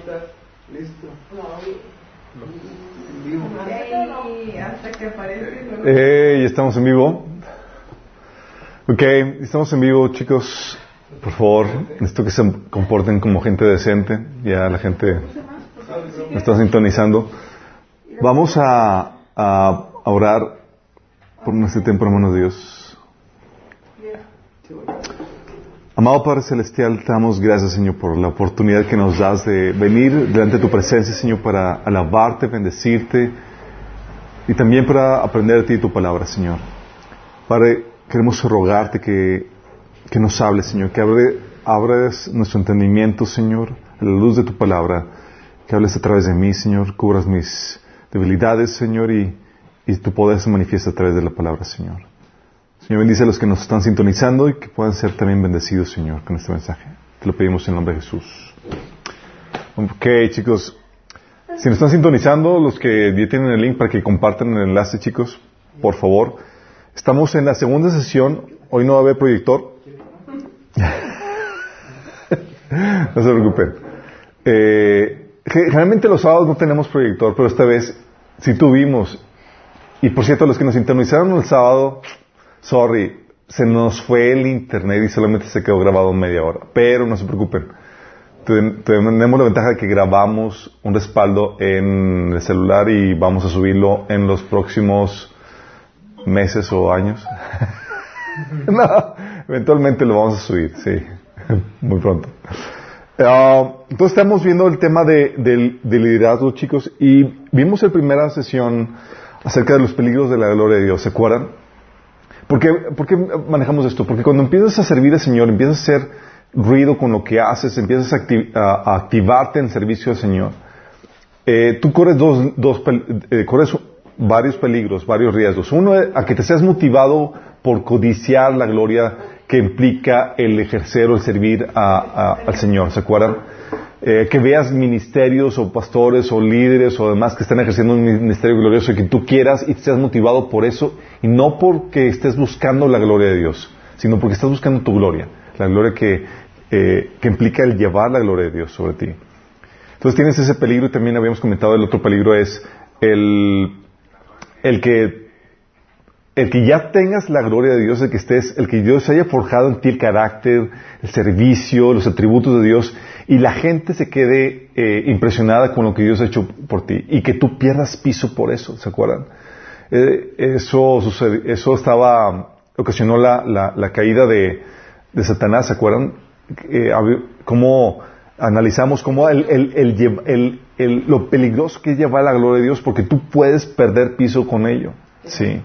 estás? Listo. Ey, hasta que aparece. ¿no? Hey, estamos en vivo. Ok, estamos en vivo, chicos. Por favor, necesito que se comporten como gente decente. Ya la gente me está sintonizando. Vamos a, a orar por este tiempo, hermanos de Dios. Amado Padre Celestial, te damos gracias, Señor, por la oportunidad que nos das de venir delante de tu presencia, Señor, para alabarte, bendecirte y también para aprender de ti tu palabra, Señor. Padre, queremos rogarte que, que nos hables, Señor, que abre, nuestro entendimiento, Señor, a la luz de tu palabra, que hables a través de mí, Señor, cubras mis debilidades, Señor, y, y tu poder se manifiesta a través de la palabra, Señor. Señor, bendice a los que nos están sintonizando y que puedan ser también bendecidos, Señor, con este mensaje. Te lo pedimos en nombre de Jesús. Ok, chicos. Si nos están sintonizando, los que ya tienen el link para que compartan el enlace, chicos, por favor. Estamos en la segunda sesión. Hoy no va a haber proyector. no se preocupen. Eh, generalmente los sábados no tenemos proyector, pero esta vez sí tuvimos. Y por cierto, los que nos sintonizaron el sábado, sorry, se nos fue el internet y solamente se quedó grabado media hora. Pero no se preocupen. Ten- Tenemos la ventaja de que grabamos un respaldo en el celular y vamos a subirlo en los próximos meses o años. no, eventualmente lo vamos a subir, sí, muy pronto. Ah, entonces estamos viendo el tema de, del liderazgo, chicos, y vimos en primera sesión acerca de los peligros de la gloria de Dios, ¿se acuerdan? ¿Por qué, manejamos esto? Porque cuando empiezas a servir al Señor, empiezas a hacer ruido con lo que haces, empiezas a, acti- a- a activarte en servicio al Señor, eh, tú corres, dos, dos eh, corres varios peligros, varios riesgos. Uno, es a que te seas motivado por codiciar la gloria que implica el ejercer o el servir al Señor, ¿se acuerdan? Eh, que veas ministerios o pastores o líderes o demás que están ejerciendo un ministerio glorioso y que tú quieras y te seas motivado por eso y no porque estés buscando la gloria de Dios, sino porque estás buscando tu gloria, la gloria que, eh, que implica el llevar la gloria de Dios sobre ti. Entonces tienes ese peligro y también habíamos comentado el otro peligro es el, el que el que ya tengas la gloria de Dios, el que estés, el que Dios haya forjado en ti el carácter, el servicio, los atributos de Dios, y la gente se quede eh, impresionada con lo que Dios ha hecho por ti, y que tú pierdas piso por eso, ¿se acuerdan? Eh, eso sucede, eso estaba, ocasionó la, la, la caída de, de Satanás, ¿se acuerdan? Eh, cómo analizamos cómo el, el- el- lo peligroso que es llevar la gloria de Dios, porque tú puedes perder piso con ello, ¿sí?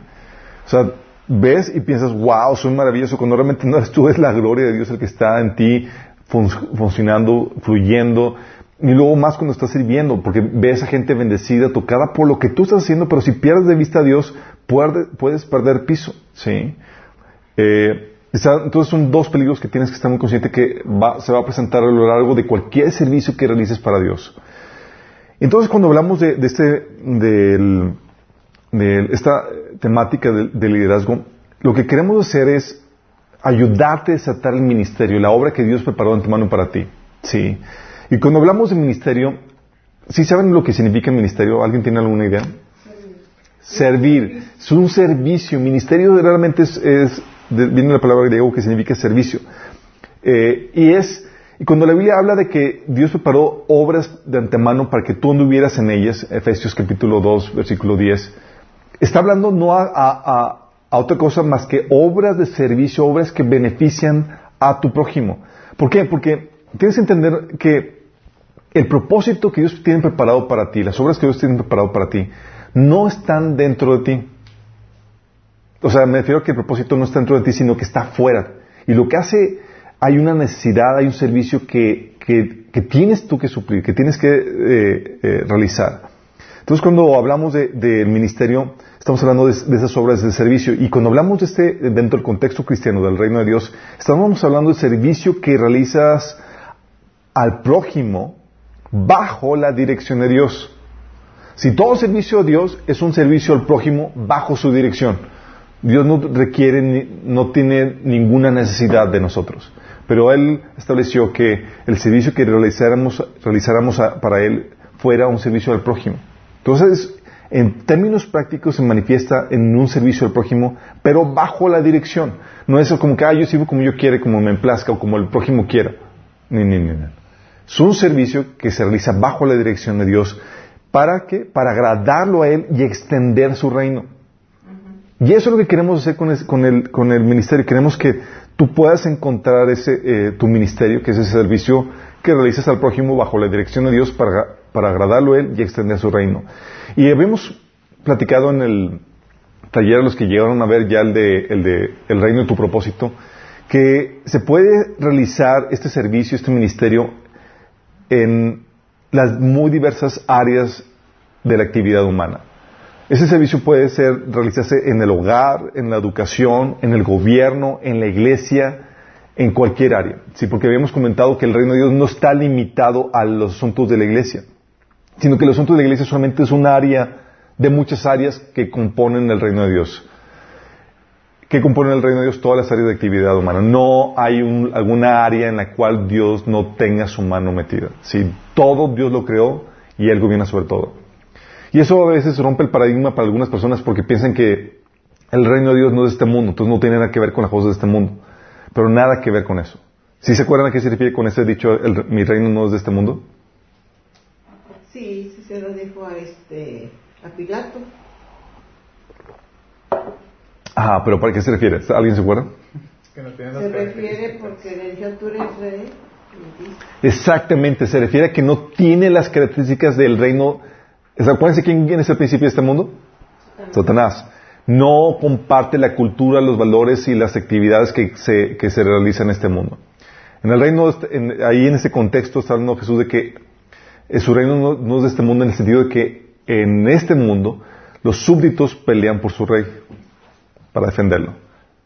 O sea, ves y piensas, wow, soy maravilloso, cuando realmente no eres tú, es la gloria de Dios el que está en ti fun- funcionando, fluyendo. Y luego más cuando estás sirviendo, porque ves a gente bendecida, tocada por lo que tú estás haciendo, pero si pierdes de vista a Dios, puedes perder piso, ¿sí? Eh, entonces son dos peligros que tienes que estar muy consciente que va- se va a presentar a lo largo de cualquier servicio que realices para Dios. Entonces cuando hablamos de, de este, del, de esta temática del liderazgo, lo que queremos hacer es ayudarte a desatar el ministerio, la obra que Dios preparó de antemano para ti. Sí. Y cuando hablamos de ministerio, ¿sí saben lo que significa ministerio? ¿Alguien tiene alguna idea? Servir. Es un servicio. Ministerio realmente es, es viene la palabra griego que significa servicio. Eh, y es, y cuando la Biblia habla de que Dios preparó obras de antemano para que tú anduvieras en ellas, Efesios capítulo 2, versículo 10, está hablando no a, a- a- a otra cosa más que obras de servicio, obras que benefician a tu prójimo. ¿Por qué? Porque tienes que entender que el propósito que Dios tiene preparado para ti, las obras que Dios tiene preparado para ti, no están dentro de ti. O sea, me refiero a que el propósito no está dentro de ti, sino que está fuera. Y lo que hace, hay una necesidad, hay un servicio que, que, que tienes tú que suplir, que tienes que eh, eh, realizar. Entonces, cuando hablamos de- del ministerio, estamos hablando de, de esas obras de servicio. Y cuando hablamos de este, dentro del contexto cristiano, del reino de Dios, estamos hablando del servicio que realizas al prójimo bajo la dirección de Dios. Si todo servicio a Dios es un servicio al prójimo bajo su dirección, Dios no requiere, no tiene ninguna necesidad de nosotros. Pero Él estableció que el servicio que realizáramos, realizáramos para Él fuera un servicio al prójimo. Entonces, en términos prácticos se manifiesta en un servicio al prójimo, pero bajo la dirección. No es como que, ah, yo sirvo como yo quiera, como me emplazca o como el prójimo quiera. Ni, ni, ni, Es un servicio que se realiza bajo la dirección de Dios. ¿Para qué? Para agradarlo a Él y extender su reino. Y eso es lo que queremos hacer con el, con el, con el ministerio. Queremos que tú puedas encontrar ese, eh, tu ministerio, que es ese servicio que realizas al prójimo bajo la dirección de Dios para, para agradarlo a Él y extender su reino. Y habíamos platicado en el taller los que llegaron a ver ya el de, el de El reino de tu propósito, que se puede realizar este servicio, este ministerio, en las muy diversas áreas de la actividad humana. Ese servicio puede ser, realizarse en el hogar, en la educación, en el gobierno, en la iglesia, en cualquier área. Sí, porque habíamos comentado que el reino de Dios no está limitado a los asuntos de la iglesia, sino que los asuntos de la iglesia solamente es un área de muchas áreas que componen el reino de Dios. ¿Qué componen el reino de Dios? Todas las áreas de actividad humana. No hay alguna área en la cual Dios no tenga su mano metida. Sí, todo Dios lo creó y Él gobierna sobre todo. Y eso a veces rompe el paradigma para algunas personas porque piensan que el reino de Dios no es de este mundo, entonces no tiene nada que ver con las cosas de este mundo. Pero nada que ver con eso. ¿Sí se acuerdan a qué se refiere con ese dicho, mi reino no es de este mundo? Sí, sí se lo dijo a, este, a Pilato. Ah, pero ¿para qué se refiere? ¿Alguien se acuerda? se refiere porque le dijo tú eres rey. Exactamente, se refiere a que no tiene las características del reino Acuérdense quién es el principio de este mundo. Satanás. No comparte la cultura, los valores y las actividades que se, que se realizan en este mundo. En el reino, ahí en ese contexto está hablando Jesús de que eh, su reino no, es de este mundo en el sentido de que en este mundo los súbditos pelean por su rey para defenderlo.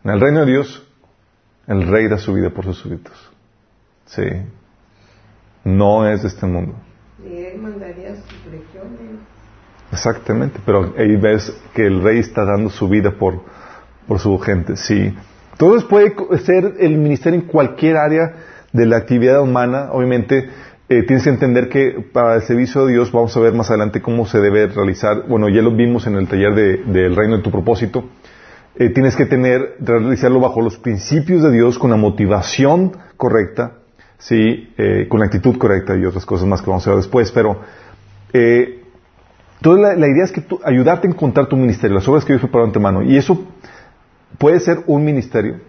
En el reino de Dios, el rey da su vida por sus súbditos. Sí. No es de este mundo. Y él mandaría sus legiones. Exactamente, pero ahí ves que el rey está dando su vida por, por su gente, sí. Entonces puede ser el ministerio en cualquier área de la actividad humana, obviamente eh, tienes que entender que para el servicio de Dios vamos a ver más adelante cómo se debe realizar, bueno, ya lo vimos en el taller del reino de tu propósito, eh, tienes que tener, realizarlo bajo los principios de Dios con la motivación correcta, sí, eh, con la actitud correcta y otras cosas más que vamos a ver después, pero eh, toda la, idea es que ayudarte a encontrar tu ministerio, las obras que Dios preparó antemano, y eso puede ser un ministerio,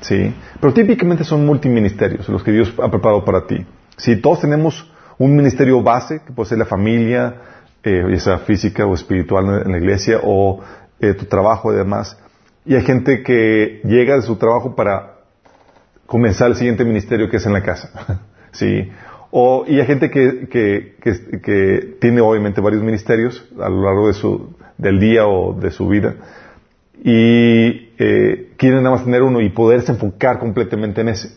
sí, pero típicamente son multiministerios los que Dios ha preparado para ti. Si todos tenemos un ministerio base, que puede ser la familia, eh, ya sea física o espiritual en la iglesia, o eh, tu trabajo y demás, y hay gente que llega de su trabajo para comenzar el siguiente ministerio que es en la casa. ¿Sí? O, y hay gente que, que, que, tiene obviamente varios ministerios a lo largo de su, del día o de su vida y eh, quieren nada más tener uno y poderse enfocar completamente en ese.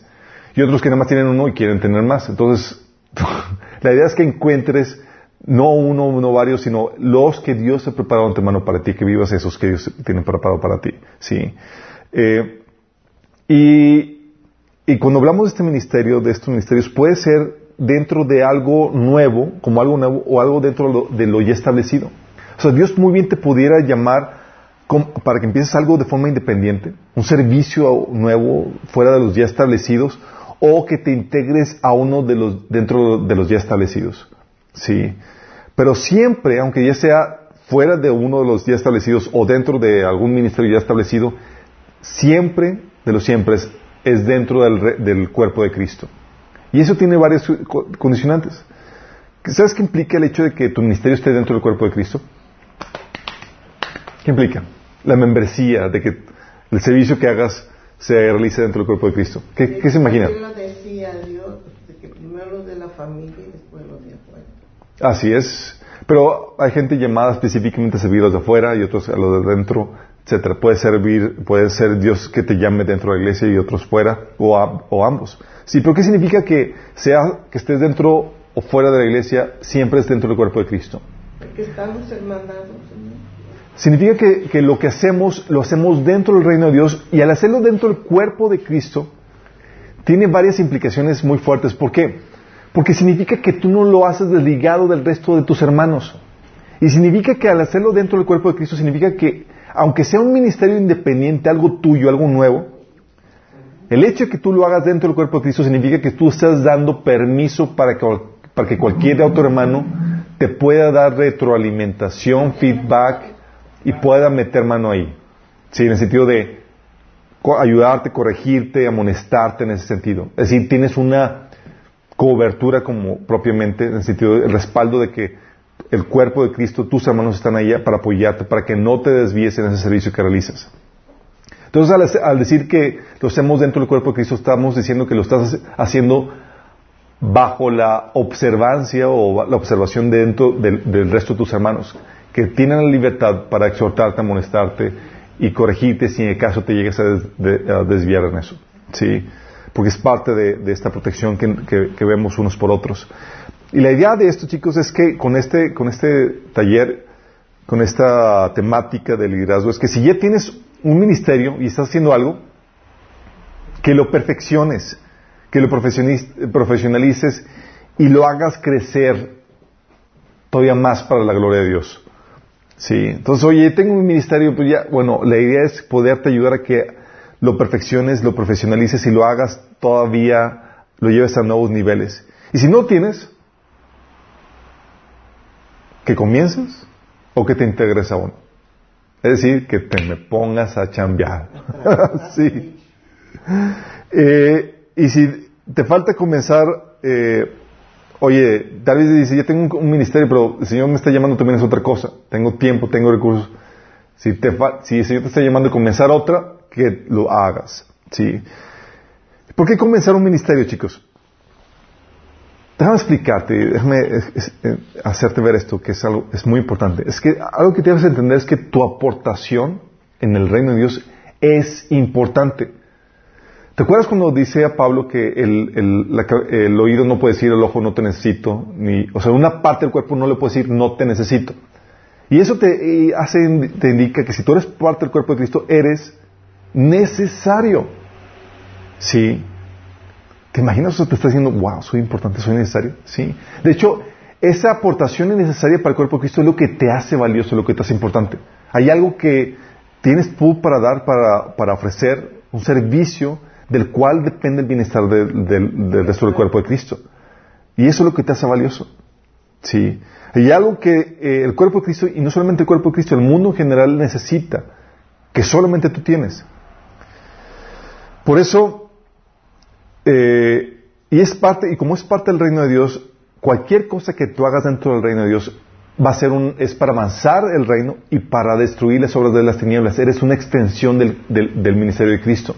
Y otros que nada más tienen uno y quieren tener más. Entonces, la idea es que encuentres no uno, no varios, sino los que Dios ha preparado antemano para ti, que vivas esos que Dios tiene preparado para ti. ¿sí? Eh, y y cuando hablamos de este ministerio, de estos ministerios, puede ser dentro de algo nuevo, como algo nuevo, o algo dentro de lo, ya establecido. O sea, Dios muy bien te pudiera llamar para que empieces algo de forma independiente, un servicio nuevo fuera de los ya establecidos, o que te integres a uno de los, dentro de los ya establecidos. Sí. Pero siempre, aunque ya sea fuera de uno de los ya establecidos o dentro de algún ministerio ya establecido, siempre, de los siempre, es dentro del, cuerpo de Cristo. Y eso tiene varias condicionantes. ¿Sabes qué implica el hecho de que tu ministerio esté dentro del cuerpo de Cristo? ¿Qué implica? La membresía, de que el servicio que hagas se realice dentro del cuerpo de Cristo. ¿Qué, se imagina? Así es. Pero hay gente llamada específicamente a servir a los de afuera y otros a los de dentro etcétera. Puede servir, puede ser Dios que te llame dentro de la iglesia y otros fuera, o, ambos. Sí, pero ¿qué significa que sea que estés dentro o fuera de la iglesia, siempre es dentro del cuerpo de Cristo? Porque estamos hermanados. Significa que, que, lo que hacemos, lo hacemos dentro del reino de Dios y al hacerlo dentro del cuerpo de Cristo, tiene varias implicaciones muy fuertes. ¿Por qué? Porque significa que tú no lo haces desligado del resto de tus hermanos. Y significa que al hacerlo dentro del cuerpo de Cristo, significa que, aunque sea un ministerio independiente, algo tuyo, algo nuevo, el hecho de que tú lo hagas dentro del cuerpo de Cristo significa que tú estás dando permiso para que, para que cualquier otro hermano te pueda dar retroalimentación, feedback y pueda meter mano ahí. Sí, en el sentido de ayudarte, corregirte, amonestarte en ese sentido. Es decir, tienes una cobertura como propiamente en el sentido del respaldo de que el cuerpo de Cristo, tus hermanos están ahí para apoyarte, para que no te desvíes en ese servicio que realizas. Entonces, al, decir que lo hacemos dentro del cuerpo de Cristo, estamos diciendo que lo estás haciendo bajo la observancia o la observación dentro del, resto de tus hermanos, que tienen la libertad para exhortarte, amonestarte y corregirte si en el caso te llegues a, desviar en eso. ¿Sí? Porque es parte de, esta protección que, vemos unos por otros. Y la idea de esto, chicos, es que con este, con este taller, con esta temática de liderazgo, es que si ya tienes un ministerio y estás haciendo algo, que lo perfecciones, que lo profesionalices y lo hagas crecer todavía más para la gloria de Dios. Sí, entonces, oye, tengo un ministerio, pues ya, bueno, la idea es poderte ayudar a que lo perfecciones, lo profesionalices y lo hagas todavía, lo lleves a nuevos niveles. Y si no tienes, que comiences o que te integres a uno. Es decir, que te me pongas a chambear. sí. Eh, y si te falta comenzar, eh, oye, David dice, yo tengo un, ministerio, pero el Señor me está llamando también es otra cosa. Tengo tiempo, tengo recursos. Si, te si el Señor te está llamando a comenzar otra, que lo hagas. ¿sí? ¿Por qué comenzar un ministerio, chicos? Déjame explicarte, déjame eh, hacerte ver esto, que es algo, es muy importante. Es que algo que que entender es que tu aportación en el reino de Dios es importante. ¿Te acuerdas cuando dice a Pablo que el, oído no puede decir el ojo no te necesito? Ni, o sea, una parte del cuerpo no le puede decir no te necesito. Y eso te, hace, te indica que si tú eres parte del cuerpo de Cristo, eres necesario. ¿Sí? ¿Te imaginas eso te está diciendo, wow, soy importante, soy necesario? ¿Sí? De hecho, esa aportación es necesaria para el cuerpo de Cristo es lo que te hace valioso, lo que te hace importante. Hay algo que tienes tú para dar, para, para ofrecer, un servicio del cual depende el bienestar del resto del cuerpo de Cristo. Y eso es lo que te hace valioso. Sí. Hay algo que eh, el cuerpo de Cristo, y no solamente el cuerpo de Cristo, el mundo en general necesita, que solamente tú tienes. Por eso, eh, y es parte, y como es parte del reino de Dios, cualquier cosa que tú hagas dentro del reino de Dios va a ser un, es para avanzar el reino y para destruir las obras de las tinieblas. Eres una extensión del, del ministerio de Cristo.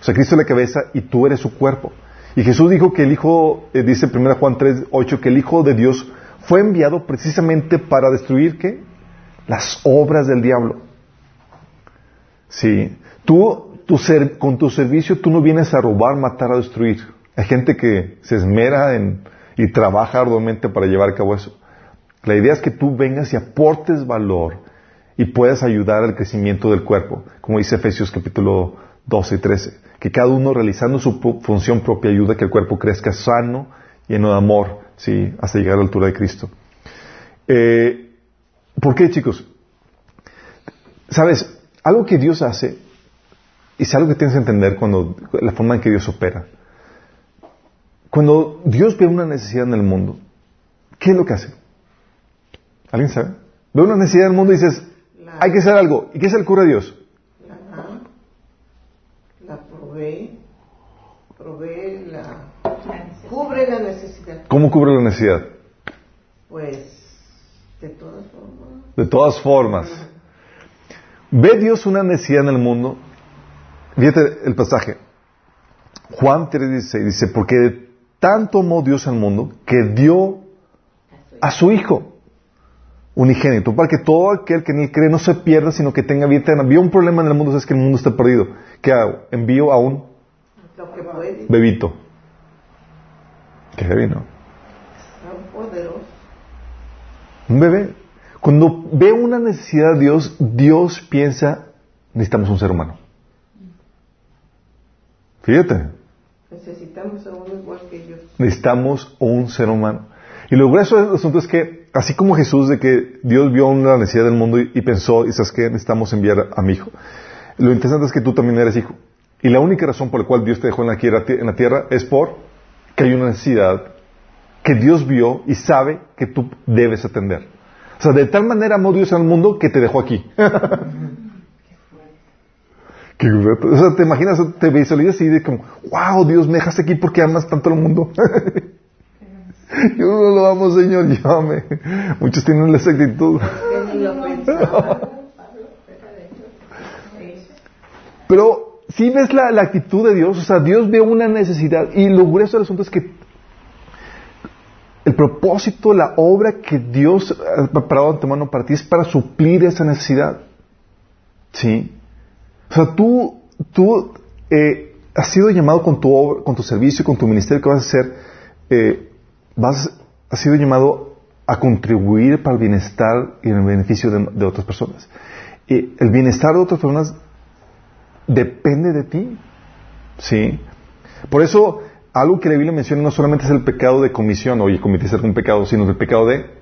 O sea, Cristo es la cabeza y tú eres su cuerpo. Y Jesús dijo que el Hijo, eh, dice 1 Juan 3, 8, que el Hijo de Dios fue enviado precisamente para destruir ¿qué? Las obras del diablo. Sí. Tú, con tu servicio, tú no vienes a robar, matar, a destruir. Hay gente que se esmera en, y trabaja arduamente para llevar a cabo eso. La idea es que tú vengas y aportes valor y puedas ayudar al crecimiento del cuerpo, como dice Efesios capítulo 12 y 13 que cada uno realizando su función propia ayuda a que el cuerpo crezca sano, lleno de amor, ¿sí? hasta llegar a la altura de Cristo. Eh, ¿Por qué, chicos? Sabes, algo que Dios hace, y es algo que tienes que entender cuando la forma en que Dios opera. Cuando Dios ve una necesidad en el mundo, ¿qué es lo que hace? ¿Alguien sabe? Ve una necesidad en el mundo y dices, hay que hacer algo. ¿Y qué es el cura de Dios? provee, la, cubre la necesidad. ¿Cómo cubre la necesidad? Pues de todas formas. De todas formas. ¿Ve Dios una necesidad en el mundo? Fíjate el pasaje. Juan 3:16 dice, porque tanto amó Dios al mundo que dio a su Hijo unigénito, para que todo aquel que ni cree no se pierda, sino que tenga vida eterna. Vio un problema en el mundo, es que el mundo está perdido. ¿Qué hago? Envío a un bebito. Qué heavy, ¿no? Un bebé. Cuando ve una necesidad de Dios, Dios piensa, necesitamos un ser humano. Fíjate. Necesitamos a uno igual que ellos. Necesitamos un ser humano. Y lo grueso del asunto es que, así como Jesús, de que Dios vio una necesidad del mundo y, pensó, y sabes que necesitamos enviar a, mi hijo. Lo interesante es que tú también eres hijo. Y la única razón por la cual Dios te dejó en la, tierra, en la tierra es por que hay una necesidad que Dios vio y sabe que tú debes atender. O sea, de tal manera amó Dios al mundo que te dejó aquí. o sea, te imaginas, te visualizas y de como, wow, Dios, me dejaste aquí porque amas tanto al mundo. Yo no lo amo, Señor, llámame. Muchos tienen esa actitud. Pero si ves la, la, actitud de Dios, o sea, Dios ve una necesidad y lo grueso del asunto es que el propósito, la obra que Dios ha preparado antemano para ti es para suplir esa necesidad. ¿Sí? O sea, tú, tú eh, has sido llamado con tu obra, con tu servicio, con tu ministerio que vas a hacer, eh, vas, has sido llamado a contribuir para el bienestar y el beneficio de, otras personas. Y el bienestar de otras personas depende de ti. ¿Sí? Por eso, algo que la Biblia menciona no solamente es el pecado de comisión, oye, cometiste algún pecado, sino el pecado de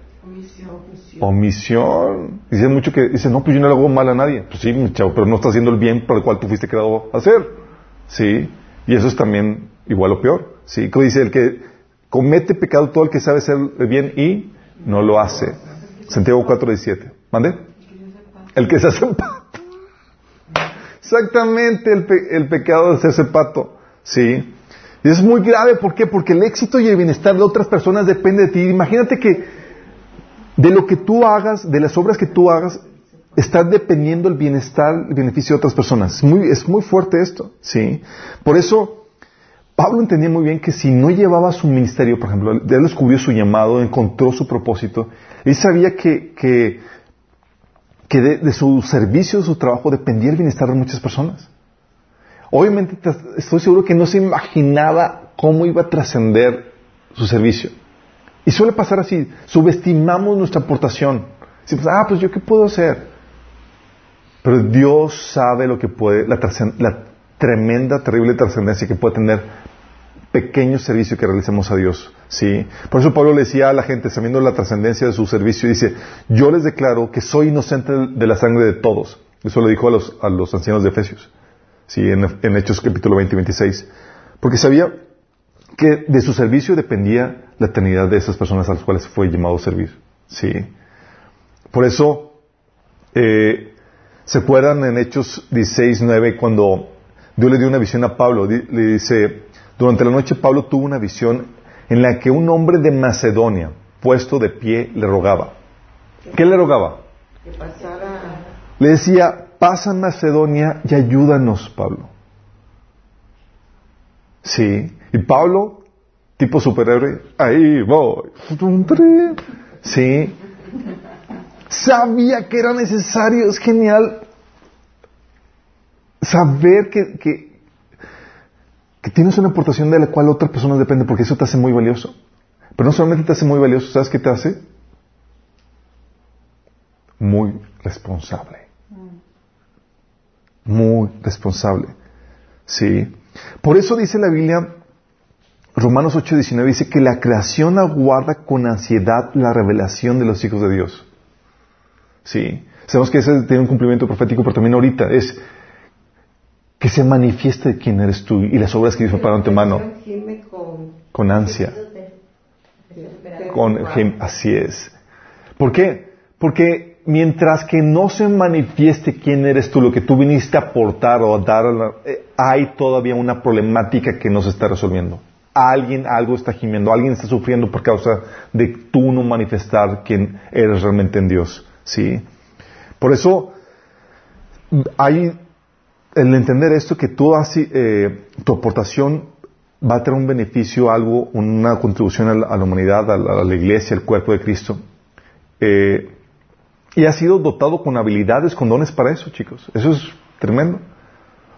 Omisión. Dice mucho que, dice, no, pues yo no le hago mal a nadie. Pues sí, chavo, pero no está haciendo el bien para el cual tú fuiste creado a hacer. Sí. Y eso es también igual o peor. Sí. Como dice, el que comete pecado todo el que sabe hacer el bien y no lo hace. Santiago 4.17. ¿Mande? El que se hace pato. Exactamente el, el pecado de hacerse pato. Sí. Y es muy grave, ¿por qué? Porque el éxito y el bienestar de otras personas depende de ti. Imagínate que de lo que tú hagas, de las obras que tú hagas, está dependiendo el bienestar, el beneficio de otras personas. Es muy, fuerte esto, ¿sí? Por eso, Pablo entendía muy bien que si no llevaba su ministerio, por ejemplo, él descubrió su llamado, encontró su propósito, él sabía que, que, que de, su servicio, de su trabajo, dependía el bienestar de muchas personas. Obviamente, estoy seguro que no se imaginaba cómo iba a trascender su servicio. Y suele pasar así, subestimamos nuestra aportación. Ah, pues yo qué puedo hacer. Pero Dios sabe lo que puede, la, tremenda, terrible trascendencia que puede tener pequeño servicio que realicemos a Dios. ¿sí? Por eso Pablo le decía a la gente, sabiendo la trascendencia de su servicio, dice, yo les declaro que soy inocente de la sangre de todos. Eso lo dijo a los, ancianos de Efesios, ¿sí? en Hechos capítulo 20 y 26. Porque sabía que de su servicio dependía la eternidad de esas personas a las cuales fue llamado a servir. ¿sí? Por eso, eh, se acuerdan en Hechos 16, 9, cuando Dios le dio una visión a Pablo, le dice, durante la noche Pablo tuvo una visión en la que un hombre de Macedonia, puesto de pie, le rogaba. ¿Qué le rogaba? Que pasara... Le decía, pasa Macedonia y ayúdanos, Pablo. Sí. Y Pablo, tipo superhéroe, ahí voy. Sí. Sabía que era necesario, es genial saber que, que, tienes una aportación de la cual otra persona depende, porque eso te hace muy valioso. Pero no solamente te hace muy valioso, ¿sabes qué te hace? Muy responsable. Muy responsable. Sí. Por eso dice la Biblia, Romanos 8:19 dice que la creación aguarda con ansiedad la revelación de los hijos de Dios. Sí. Sabemos que ese tiene un cumplimiento profético, pero también ahorita es que se manifieste quién eres tú y las obras que Dios preparó antemano. Con, con ansia. Con, así es. ¿Por qué? Porque mientras que no se manifieste quién eres tú, lo que tú viniste a aportar o a dar, eh, hay todavía una problemática que no se está resolviendo. Alguien algo está gimiendo, alguien está sufriendo por causa de tú no manifestar quién eres realmente en Dios. ¿Sí? Por eso hay el entender esto que tú así, eh, tu aportación va a tener un beneficio, algo, una contribución a la, humanidad, a la, iglesia, al cuerpo de Cristo. Eh, y ha sido dotado con habilidades, con dones para eso, chicos. Eso es tremendo.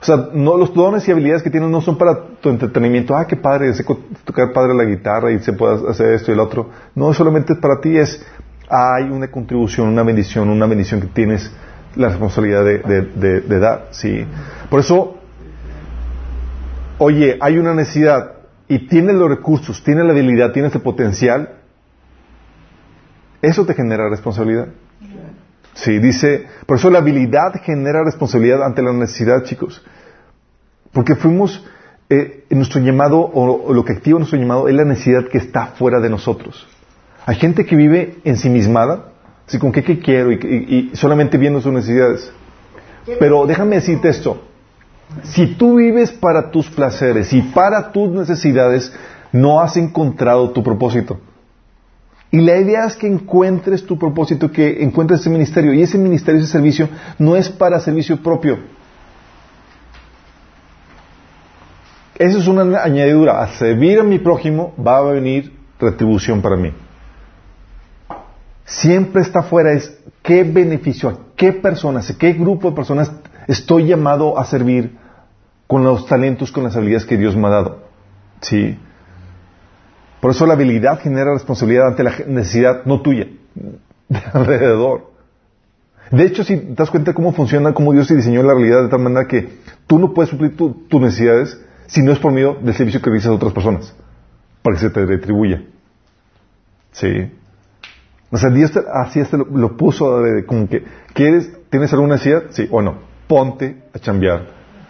O sea, no, los dones y habilidades que tienes no son para tu entretenimiento. Ah, qué padre, sé tocar padre la guitarra y se puede hacer esto y el otro. No, solamente para ti es, hay una contribución, una bendición, una bendición que tienes la responsabilidad de, dar, ¿sí? Por eso, oye, hay una necesidad y tienes los recursos, tienes la habilidad, tienes el potencial, eso te genera responsabilidad. Sí, dice, por eso la habilidad genera responsabilidad ante la necesidad, chicos. Porque fuimos, eh, en nuestro llamado, o, lo que activa nuestro llamado, es la necesidad que está fuera de nosotros. Hay gente que vive ensimismada, así con qué, qué quiero, y, y solamente viendo sus necesidades. Pero déjame decirte esto, si tú vives para tus placeres y para tus necesidades, no has encontrado tu propósito. Y la idea es que encuentres tu propósito, que encuentres ese ministerio. Y ese ministerio, ese servicio, no es para servicio propio. Eso es una añadidura. A servir a mi prójimo va a venir retribución para mí. Siempre está afuera es qué beneficio, a qué personas, a qué grupo de personas estoy llamado a servir con los talentos, con las habilidades que Dios me ha dado. Sí. Por eso la habilidad genera responsabilidad ante la necesidad no tuya, de alrededor. De hecho, si te das cuenta cómo funciona, cómo Dios diseñó la realidad de tal manera que tú no puedes suplir tus necesidades si no es por medio del servicio que realizas a otras personas, para que se te retribuya. Sí. O sea, Dios así este lo, puso como que, ¿quieres, tienes alguna necesidad? Sí o no. Ponte a chambear.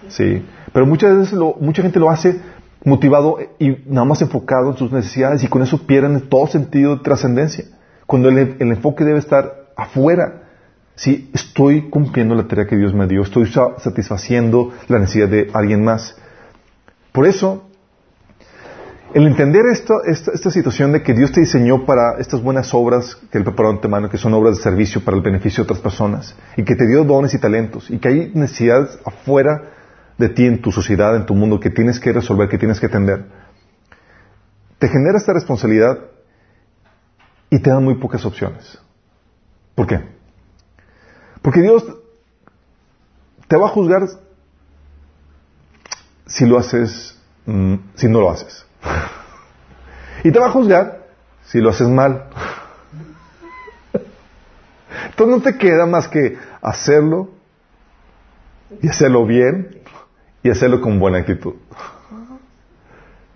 Sí. Pero muchas veces lo, mucha gente lo hace motivado y nada más enfocado en sus necesidades y con eso pierden todo sentido de trascendencia. Cuando el, enfoque debe estar afuera. Si estoy cumpliendo la tarea que Dios me dio, estoy satisfaciendo la necesidad de alguien más. Por eso, el entender esta, esta, situación de que Dios te diseñó para estas buenas obras que Él preparó antemano, que son obras de servicio para el beneficio de otras personas, y que te dio dones y talentos, y que hay necesidades afuera de ti en tu sociedad, en tu mundo, que tienes que resolver, que tienes que atender, te genera esta responsabilidad y te da muy pocas opciones. ¿Por qué? Porque Dios te va a juzgar si lo haces, mm, si no lo haces. y te va a juzgar si lo haces mal. Entonces no te queda más que hacerlo y hacerlo bien y hacerlo con buena actitud.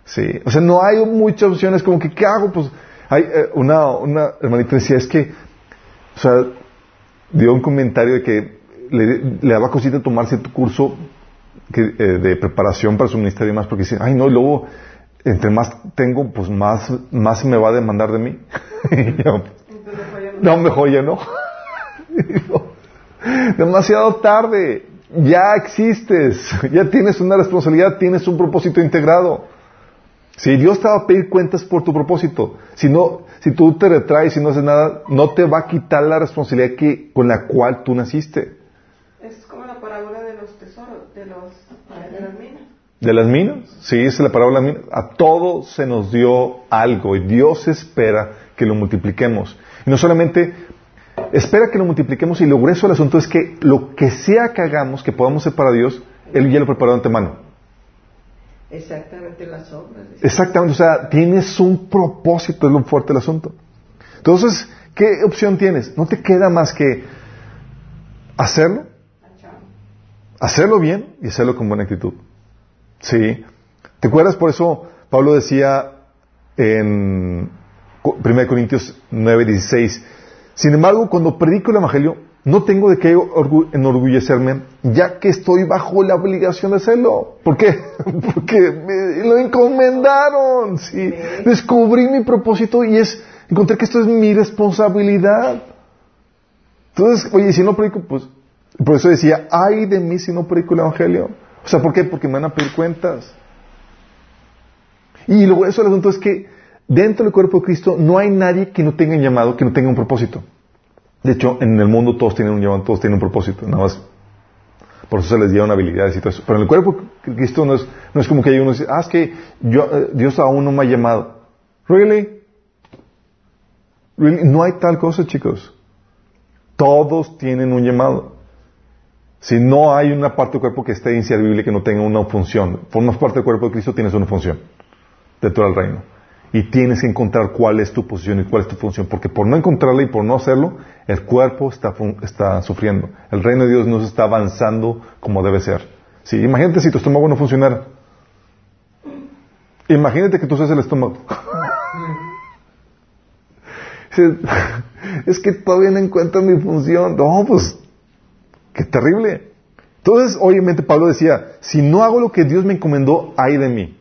Sí, o sea, no hay muchas opciones como que, ¿qué hago? Pues hay eh, una, una hermanita decía, es que, o sea, dio un comentario de que le, daba cosita tomar cierto curso que, eh, de preparación para su ministerio y más, porque dice, ay no, y luego, entre más tengo, pues más, más me va a demandar de mí. no, mejor ya no. Demasiado tarde ya existes, ya tienes una responsabilidad, tienes un propósito integrado. Si Dios te va a pedir cuentas por tu propósito, si no, si tú te retraes y no haces nada, no te va a quitar la responsabilidad que, con la cual tú naciste. Es como la parábola de los tesoros, de, los, de las minas. ¿De las minas? Sí, es la parábola de las minas. A todos se nos dio algo y Dios espera que lo multipliquemos. Y no solamente espera que lo multipliquemos y lo grueso del asunto es que lo que sea que hagamos, que podamos hacer para Dios, Él ya lo preparó de antemano. Exactamente las obras. Exactamente, o sea, tienes un propósito, es lo fuerte del asunto. Entonces, ¿qué opción tienes? No te queda más que hacerlo, hacerlo bien y hacerlo con buena actitud. Sí. ¿Te acuerdas? Por eso Pablo decía en 1 Corintios 9, 16, sin embargo, cuando predico el Evangelio, no tengo de qué enorgullecerme, ya que estoy bajo la obligación de hacerlo. ¿Por qué? Porque me lo encomendaron. ¿sí? Descubrí mi propósito y es, encontré que esto es mi responsabilidad. Entonces, oye, si no predico, pues, por eso decía, ay de mí si no predico el Evangelio. O sea, ¿por qué? Porque me van a pedir cuentas. Y luego eso el asunto es que dentro del cuerpo de Cristo no hay nadie que no tenga un llamado, que no tenga un propósito. De hecho, en el mundo todos tienen un llamado, todos tienen un propósito, nada más. Por eso se les dieron habilidades y todo eso. Pero en el cuerpo de Cristo no es, no es como que hay uno dice, ah, es que yo, eh, Dios aún no me ha llamado. ¿Really? ¿Really? No hay tal cosa, chicos. Todos tienen un llamado. Si no hay una parte del cuerpo que esté inservible, que no tenga una función, formas parte del cuerpo de Cristo, tienes una función dentro del reino y tienes que encontrar cuál es tu posición y cuál es tu función, porque por no encontrarla y por no hacerlo, el cuerpo está, está sufriendo. El reino de Dios no se está avanzando como debe ser. Sí, imagínate si tu estómago no funcionara. Imagínate que tú seas el estómago. es que todavía no encuentro mi función. No, pues, qué terrible. Entonces, obviamente Pablo decía, si no hago lo que Dios me encomendó, ay de mí.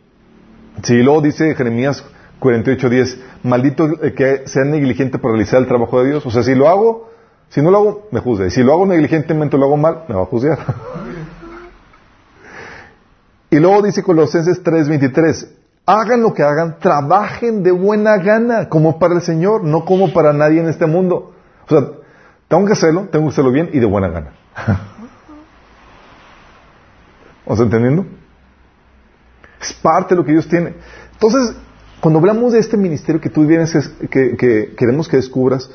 Si luego dice Jeremías 48.10, maldito que sea negligente para realizar el trabajo de Dios. O sea, si lo hago, si no lo hago, me juzga. Y si lo hago negligentemente, lo hago mal, me va a juzgar. y luego dice Colosenses 3.23, hagan lo que hagan, trabajen de buena gana, como para el Señor, no como para nadie en este mundo. O sea, tengo que hacerlo, tengo que hacerlo bien y de buena gana. ¿Vamos entendiendo? Es parte de lo que Dios tiene. Entonces, cuando hablamos de este ministerio que tú vienes, que, que queremos que descubras,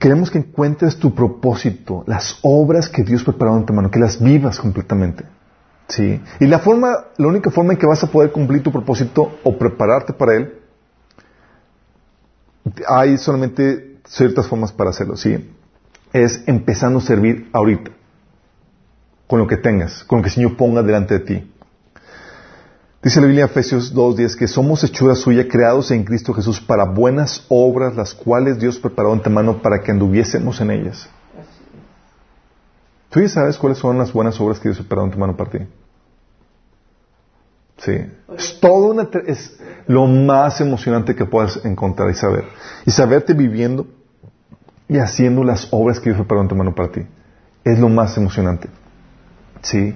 queremos que encuentres tu propósito, las obras que Dios preparó en tu mano, que las vivas completamente. ¿Sí? Y la forma, la única forma en que vas a poder cumplir tu propósito o prepararte para él, hay solamente ciertas formas para hacerlo, ¿sí? Es empezando a servir ahorita, con lo que tengas, con lo que el Señor ponga delante de ti. Dice la Biblia Efesios 2.10 que somos hechura suya creados en Cristo Jesús para buenas obras, las cuales Dios preparó antemano para que anduviésemos en ellas. ¿Tú ya sabes cuáles son las buenas obras que Dios preparó antemano para ti? Sí. Es todo una, es lo más emocionante que puedas encontrar y saber. Y saberte viviendo y haciendo las obras que Dios preparó antemano para ti. Es lo más emocionante. Sí.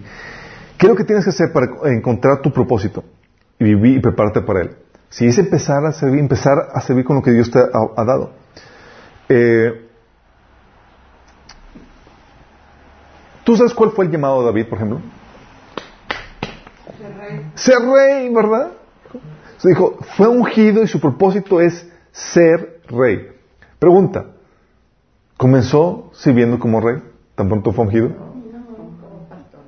¿Qué es lo que tienes que hacer para encontrar tu propósito y vivir y prepararte para él? Si es empezar a servir, empezar a servir con lo que Dios te ha, dado. Eh, ¿Tú sabes cuál fue el llamado de David, por ejemplo? Ser rey. Ser rey, ¿verdad? Se dijo, fue ungido y su propósito es ser rey. Pregunta, ¿comenzó sirviendo como rey? ¿Tan pronto fue ungido?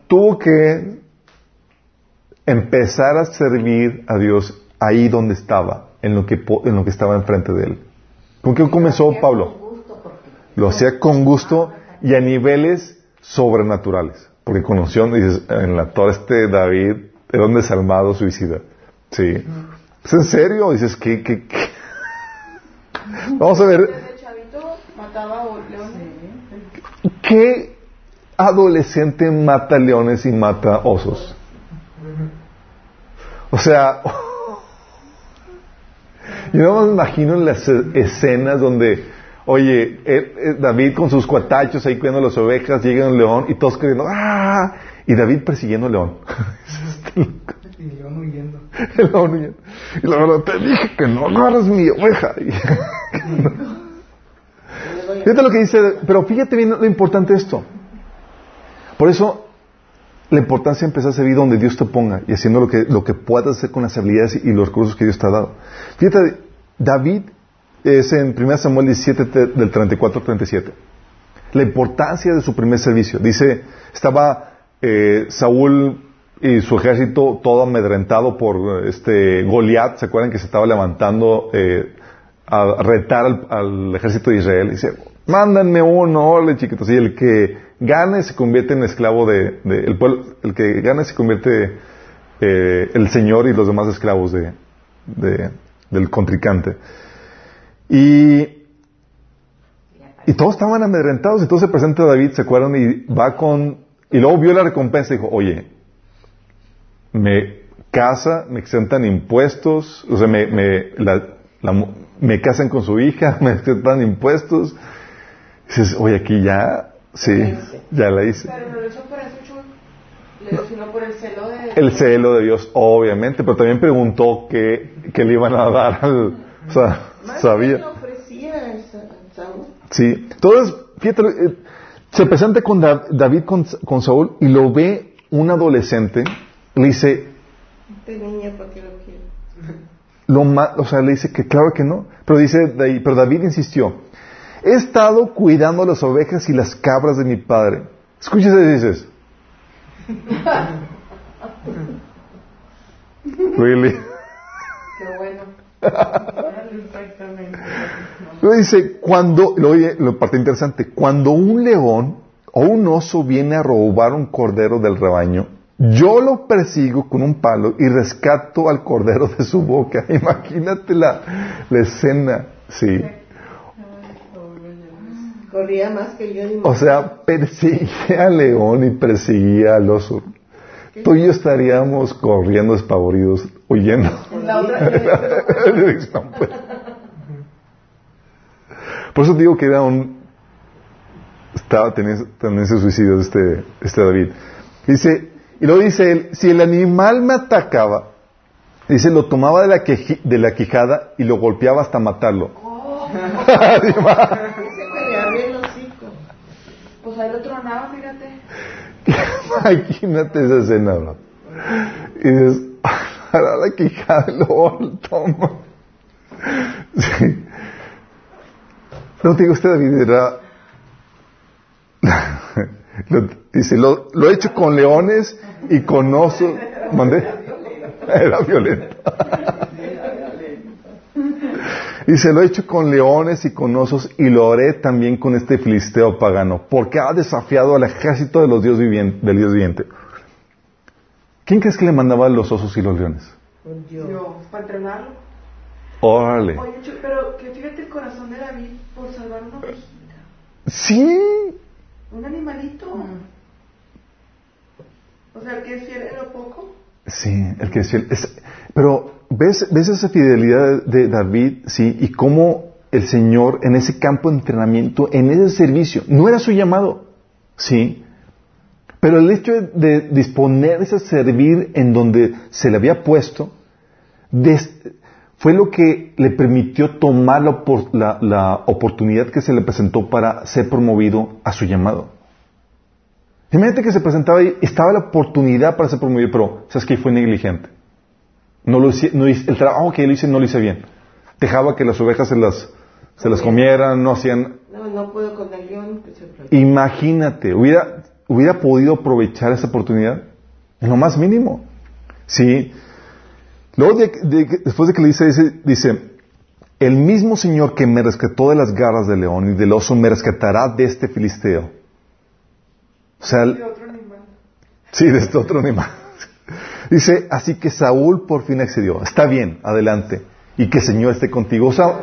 Tuvo que empezar a servir a Dios ahí donde estaba, en lo que, en lo que estaba enfrente de él. ¿Con qué comenzó Pablo? Lo hacía con gusto y a niveles sobrenaturales. Porque conoció en la torre este David era un desalmado suicida. Sí. ¿Es en serio? Dices, ¿qué? qué, Vamos a ver. ¿Qué adolescente mata leones y mata osos? O sea, yo no me imagino las escenas donde, oye, David con sus cuatachos ahí cuidando las ovejas, llega un león y todos creyendo, ¡ah! Y David persiguiendo al león. y el león huyendo. El león huyendo. Y la verdad, te dije que no agarras mi oveja. Fíjate lo que dice, pero fíjate bien lo importante de esto. Por eso la importancia de empezar a servir donde Dios te ponga y haciendo lo que, lo que puedas hacer con las habilidades y los recursos que Dios te ha dado. Fíjate, David es en 1 Samuel 17 del 34 al 37. La importancia de su primer servicio. Dice, estaba eh, Saúl y su ejército todo amedrentado por este Goliat, ¿se acuerdan que se estaba levantando eh, a retar al, al, ejército de Israel? dice, mándanme uno, ole chiquitos, y el que gane se convierte en esclavo de, el pueblo, el que gane se convierte eh, el señor y los demás esclavos de, del contrincante. Y, y todos estaban amedrentados, entonces se presenta David, se acuerdan, y va con, y luego vio la recompensa y dijo, oye, me casa, me exentan impuestos, o sea, me, me, me casan con su hija, me exentan impuestos. Dices, oye, aquí ya Sí, ya la hice. Pero no lo hizo por eso, sino por el celo de El celo de Dios, obviamente, pero también preguntó qué, qué le iban a dar al... O sea, sabía. Sí, entonces, fíjate, eh, se presenta con David con, con, Saúl y lo ve un adolescente, le dice... Este niño, ¿por qué lo quiere? Lo o sea, le dice que claro que no, pero dice, pero David insistió, He estado cuidando las ovejas y las cabras de mi padre. Escúchese y dices. really? Qué bueno. Lo dice, cuando, lo oye, lo parte interesante, cuando un león o un oso viene a robar un cordero del rebaño, Yo lo persigo con un palo y rescato al cordero de su boca. Imagínate la, la escena, sí. Corría más que yo. Ni O sea, perseguía al león y perseguía al oso. Tú y yo estaríamos corriendo despavoridos, huyendo. La otra Dirección, pues. Por eso digo que era un... Estaba teniendo tendencia suicidio este, este David. Dice, y luego dice él, si el animal me atacaba, dice, lo tomaba de la, queji- de la quijada y lo golpeaba hasta matarlo. Se me le abría el hocico. Lo tronaba, fíjate. Imagínate esa escena, bro. Y dices, para la quijada lo toma. Sí. No digo, usted David era... lo- dice, lo, lo he hecho con leones y con osos. ¿Mandé? Era violento. Dice, lo he hecho con leones y con osos y lo haré también con este filisteo pagano, porque ha desafiado al ejército de los dios vivien- del Dios viviente. ¿Quién crees que le mandaba los osos y los leones? Dios. Yo, para entrenarlo. Órale. Oye, pero que fíjate el corazón de David por salvar una ovejita. Sí. Un animalito. O sea, el que es fiel en lo poco. Sí, el que es- pero ves, ves esa fidelidad de David, sí, y cómo el Señor en ese campo de entrenamiento, en ese servicio, no era su llamado, sí, pero el hecho de, disponerse a servir en donde se le había puesto, fue lo que le permitió tomar la, la- oportunidad que se le presentó para ser promovido a su llamado. Imagínate que se presentaba ahí, estaba la oportunidad para ser promovido, pero sabes que fue negligente. No lo hice- no hice- el trabajo que él hizo no lo hice bien. Dejaba que las ovejas se las, se las comieran, no hacían. No, no puedo con el. Imagínate, hubiera, hubiera podido aprovechar esa oportunidad en lo más mínimo. Sí. Luego, de- de- después de que le dice, dice, dice, el mismo Señor que me rescató de las garras del león y del oso me rescatará de este filisteo. O sea, el- De otro animal. Sí, de este otro animal. Dice, así que Saúl por fin accedió. Está bien, adelante. Y que el Señor esté contigo. O sea,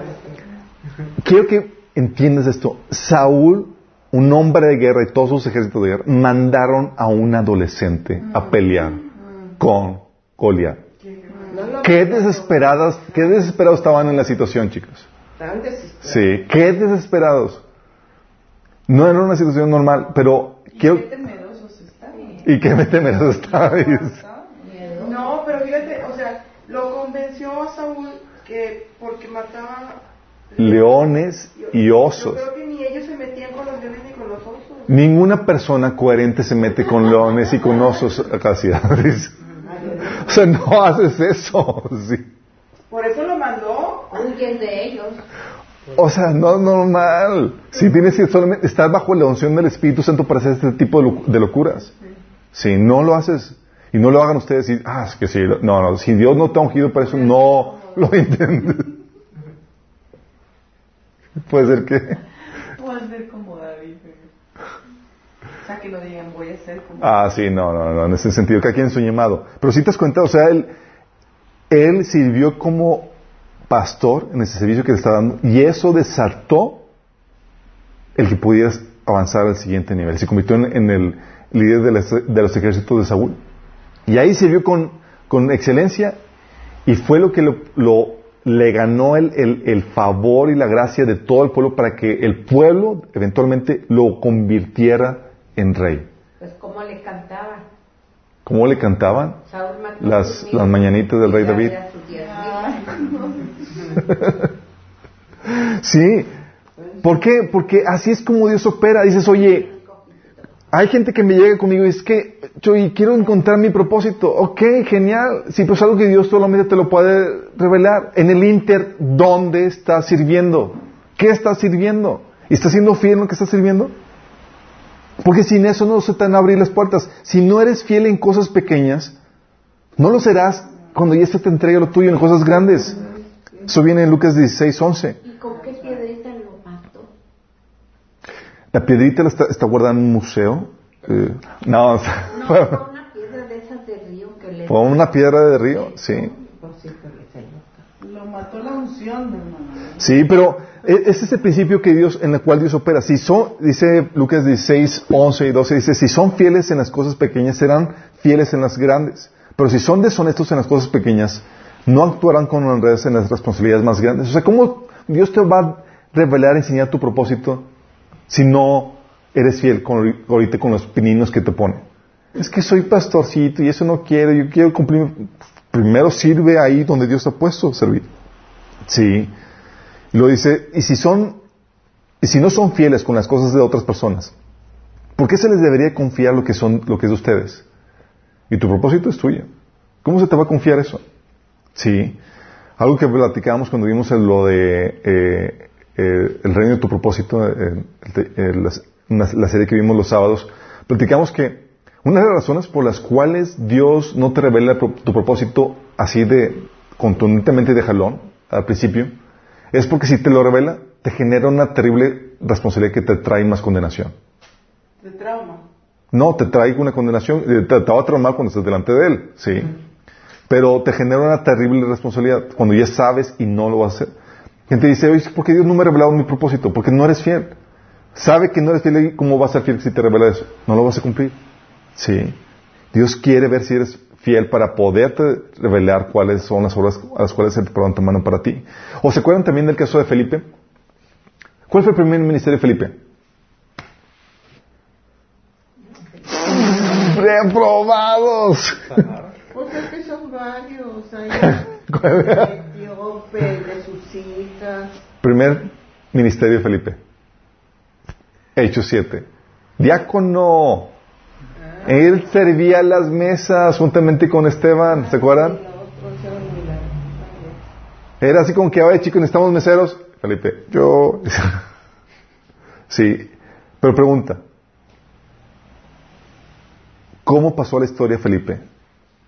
quiero que entiendas esto. Saúl, un hombre de guerra y todos sus ejércitos de guerra, mandaron a un adolescente a pelear con Goliat. Qué desesperadas, qué desesperados estaban en la situación, chicos. Sí, qué desesperados. No era una situación normal, pero quiero... temerosos está bien. Y qué temerosos estaban. Miedo. No, pero fíjate, o sea, lo convenció a Saúl que porque mataba leones y Yo osos. creo que ni ellos se metían con los leones ni con los osos. Ninguna persona coherente se mete con leones y con osos casi. O sea, no haces eso. sí. Por eso lo mandó. Huyen de ellos. O sea, no es normal. Si tienes que solamente estar bajo la unción del Espíritu Santo para hacer este tipo de locuras. Si no lo haces, y no lo hagan ustedes, y, ah, es que sí, no, no, si Dios no te ha ungido para eso, no lo intenten. Puede ser que. Puedes ser como David. O sea, que no digan, voy a ser como Ah, sí, no, no, no, en ese sentido, que aquí en su llamado. Pero si te has cuenta, o sea, él, él sirvió como pastor en ese servicio que le estaba dando y eso desató el que pudieras avanzar al siguiente nivel. Se convirtió en, en el líder de, las- de los ejércitos de Saúl. Y ahí sirvió con, con excelencia y fue lo que lo, lo- le ganó el, el- el favor y la gracia de todo el pueblo para que el pueblo eventualmente lo convirtiera en rey. Pues como le cantaba. ¿Cómo le cantaban? Las- las mañanitas del rey David. Sí. ¿Por qué? Porque así es como Dios opera. Dices, oye, hay gente que me llega conmigo y es que yo quiero encontrar mi propósito. Ok, genial. Sí, pero es algo que Dios solamente te lo puede revelar. En el Inter, ¿dónde estás sirviendo? ¿Qué estás sirviendo? ¿Y estás siendo fiel en lo que estás sirviendo? Porque sin eso no se te van a abrir las puertas. Si no eres fiel en cosas pequeñas, no lo serás cuando ya se te entregue lo tuyo en cosas grandes. Eso viene en Lucas 16, 11. ¿Y con qué piedrita lo mató? La piedrita la está, está guardada en un museo. Eh, no, No, con una piedra de esas O una piedra de río, sí. Lo mató la unción de hermano. Sí, pero e- ese es el principio que Dios, en el cual Dios opera. Si son, dice Lucas 16, 11 y 12, dice, si son fieles en las cosas pequeñas, serán fieles en las grandes. Pero si son deshonestos en las cosas pequeñas, no actuarán con honradez en las responsabilidades más grandes. O sea, ¿cómo Dios te va a revelar, enseñar tu propósito si no eres fiel ahorita con los pininos que te pone? Es que soy pastorcito y eso no quiero, yo quiero cumplir. Primero sirve ahí donde Dios te ha puesto servir. Sí. Lo dice, y si son, y si no son fieles con las cosas de otras personas, ¿por qué se les debería confiar lo que son, lo que es de ustedes? Y tu propósito es tuyo. ¿Cómo se te va a confiar eso? Sí. Algo que platicábamos cuando vimos en lo de eh, eh, el reino de tu propósito, eh, el- el- las- una- la serie que vimos los sábados, platicamos que una de las razones por las cuales Dios no te revela tu propósito así de contundentemente de jalón al principio, es porque si te lo revela, te genera una terrible responsabilidad que te trae más condenación. De trauma. No, te trae una condenación, eh, te, te va a traumar cuando estés delante de él, sí. Pero te genera una terrible responsabilidad cuando ya sabes y no lo vas a hacer. Gente dice, oye, ¿por qué Dios no me ha revelado mi propósito? Porque no eres fiel. Sabe que no eres fiel y ¿cómo vas a ser fiel si te revela eso? No lo vas a cumplir. Sí. Dios quiere ver si eres fiel para poderte revelar cuáles son las obras a las cuales se te pregunta mano para ti. ¿O se acuerdan también del caso de Felipe? ¿Cuál fue el primer ministerio de Felipe? ¡Reprobados! Pues es que son varios. Hay hijas. Primer ministerio de Felipe. Hechos 7. Diácono. Él servía las mesas juntamente con Esteban, ¿se acuerdan? Eran milagros. Era así como que, oye chicos, necesitamos meseros. Felipe, yo. sí, pero pregunta. ¿Cómo pasó la historia Felipe?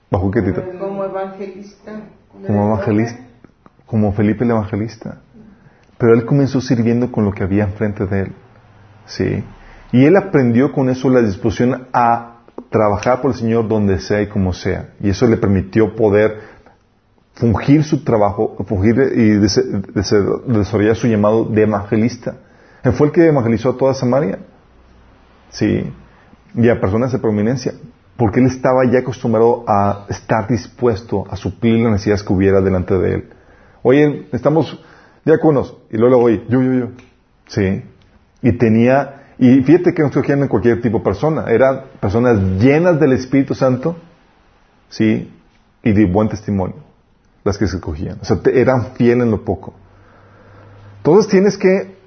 ¿Bajo qué título? Como evangelista. Como evangelista. Como Felipe el evangelista. Pero él comenzó sirviendo con lo que había enfrente de él. Sí. Y él aprendió con eso la disposición a trabajar por el Señor donde sea y como sea. Y eso le permitió poder fungir su trabajo, fungir y desarrollar su llamado de evangelista. Él fue el que evangelizó a toda Samaria. Sí. Y a personas de prominencia. Porque él estaba ya acostumbrado a estar dispuesto a suplir las necesidades que hubiera delante de él. Oye, estamos diáconos. Y luego, oye, yo, yo, yo. Sí. Y tenía, y fíjate que no escogían en cualquier tipo de persona. Eran personas llenas del Espíritu Santo. Sí. Y de buen testimonio. Las que se escogían. O sea, te- eran fieles en lo poco. Entonces tienes que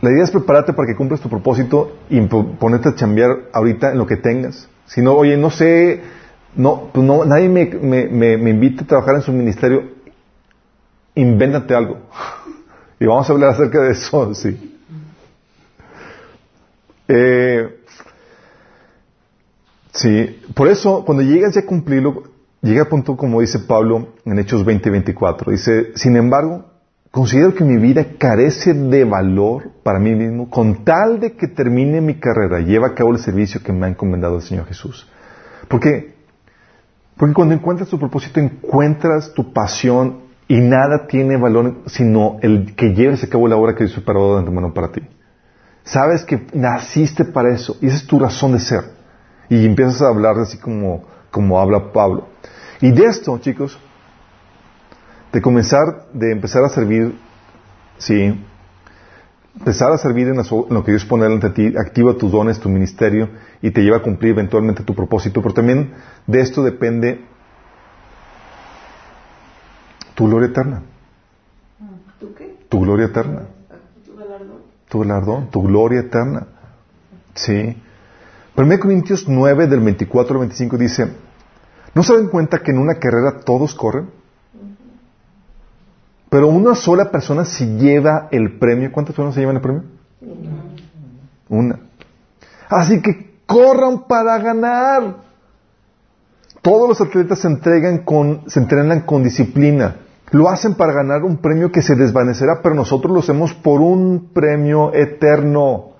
la idea es prepararte para que cumplas tu propósito y po- ponerte a chambear ahorita en lo que tengas. Si no, oye, no sé, no, pues no, nadie me, me, me, me invita a trabajar en su ministerio, invéntate algo. Y vamos a hablar acerca de eso, sí. Eh, sí, por eso, cuando llegas ya a cumplirlo, llega a punto como dice Pablo en Hechos 20 y 24. Dice, sin embargo, considero que mi vida carece de valor para mí mismo con tal de que termine mi carrera lleve a cabo el servicio que me ha encomendado el Señor Jesús. Porque, porque cuando encuentras tu propósito, encuentras tu pasión y nada tiene valor sino el que lleves a cabo la obra que Dios preparó de antemano para ti. Sabes que naciste para eso y esa es tu razón de ser. Y empiezas a hablar así como, como habla Pablo. Y de esto, chicos, de comenzar, de empezar a servir, sí, empezar a servir en, lo que Dios pone delante de ti, activa tus dones, tu ministerio y te lleva a cumplir eventualmente tu propósito, pero también de esto depende tu gloria eterna, ¿Tú qué? tu gloria eterna, ¿Tu galardón? tu galardón, tu gloria eterna. Sí. 1 Corintios 9 del 24 al 25 dice, ¿no se dan cuenta que en una carrera todos corren? Pero una sola persona se lleva el premio. ¿Cuántas personas se llevan el premio? Una. Así que corran para ganar. Todos los atletas se entregan con, se entrenan con disciplina. Lo hacen para ganar un premio que se desvanecerá, pero nosotros lo hacemos por un premio eterno.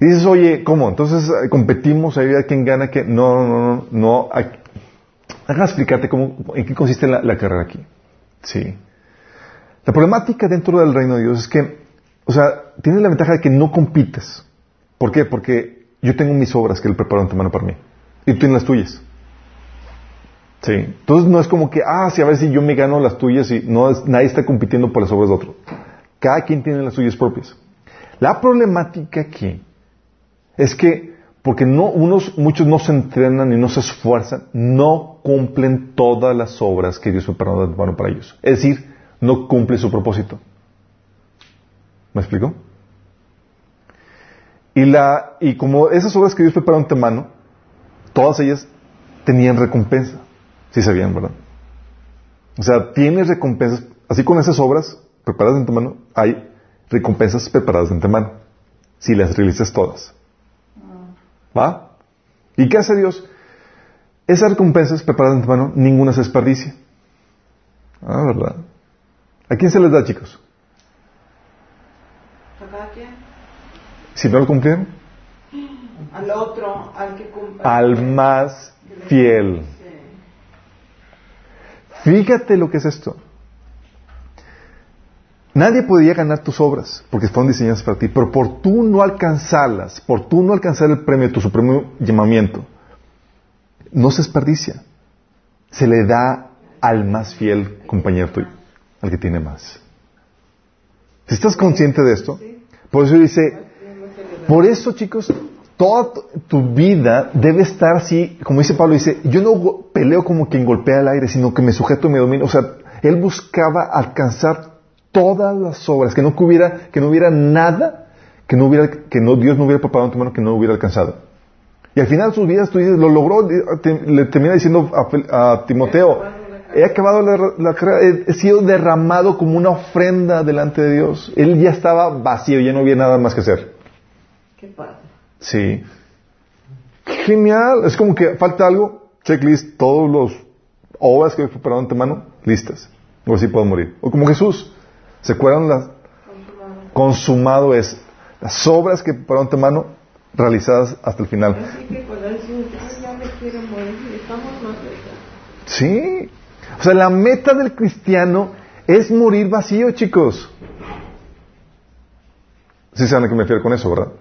Y dices, oye, ¿cómo? Entonces eh, competimos ahí a quién gana, que no, no, no, no. Déjame explicarte cómo, en qué consiste la, la carrera aquí. Sí. La problemática dentro del reino de Dios es que, o sea, tienes la ventaja de que no compites. ¿Por qué? Porque yo tengo mis obras que Él preparó antemano para mí. Y tú tienes las tuyas. Sí. Entonces no es como que, ah, sí, a ver si yo me gano las tuyas y no es- nadie está compitiendo por las obras de otro. Cada quien tiene las suyas propias. La problemática aquí es que, porque no, unos, muchos no se entrenan y no se esfuerzan, no cumplen todas las obras que Dios preparó de antemano para ellos. Es decir, no cumple su propósito. ¿Me explico? Y, la, y como esas obras que Dios preparó de antemano, todas ellas tenían recompensa. Sí sabían, ¿verdad? O sea, tienes recompensas, así con esas obras preparadas de antemano, hay recompensas preparadas de antemano, si las realizas todas. ¿Va? ¿Y qué hace Dios? Esas recompensas preparadas de antemano, ninguna se desperdicia. Ah, ¿verdad? ¿A quién se les da, chicos? ¿A cada quien? Si no lo cumplieron, Al otro, al que cumple. al más fiel. Fíjate lo que es esto. Nadie podía ganar tus obras porque fueron diseñadas para ti, pero por tú no alcanzarlas, por tú no alcanzar el premio, tu supremo llamamiento, no se desperdicia. Se le da al más fiel compañero tuyo, al que tiene más. Si estás consciente de esto, por eso dice, por eso chicos, toda tu- vida debe estar así, como dice Pablo, dice, yo no peleo como quien golpea el aire, sino que me sujeto y me domino. O sea, él buscaba alcanzar todas las obras, que no hubiera, que no hubiera nada que no hubiera, que no, Dios no hubiera preparado en tu mano que no hubiera alcanzado. Y al final de sus vidas, tú dices, lo logró, le termina diciendo a, Timoteo, he acabado la, la he sido derramado como una ofrenda delante de Dios. Él ya estaba vacío, ya no había nada más que hacer. Qué padre. Sí. Genial. Es como que falta algo, checklist, todos los obras que he preparado ante mano, listas. O así puedo morir. O como Jesús. ¿Se acuerdan las? Consumado es las obras que preparó ante mano realizadas hasta el final. Así que cuando él dice, "Ay, ya me quiero morir, estamos más cerca. Sí. O sea, la meta del cristiano es morir vacío, chicos. Sí saben a qué me refiero con eso, ¿verdad?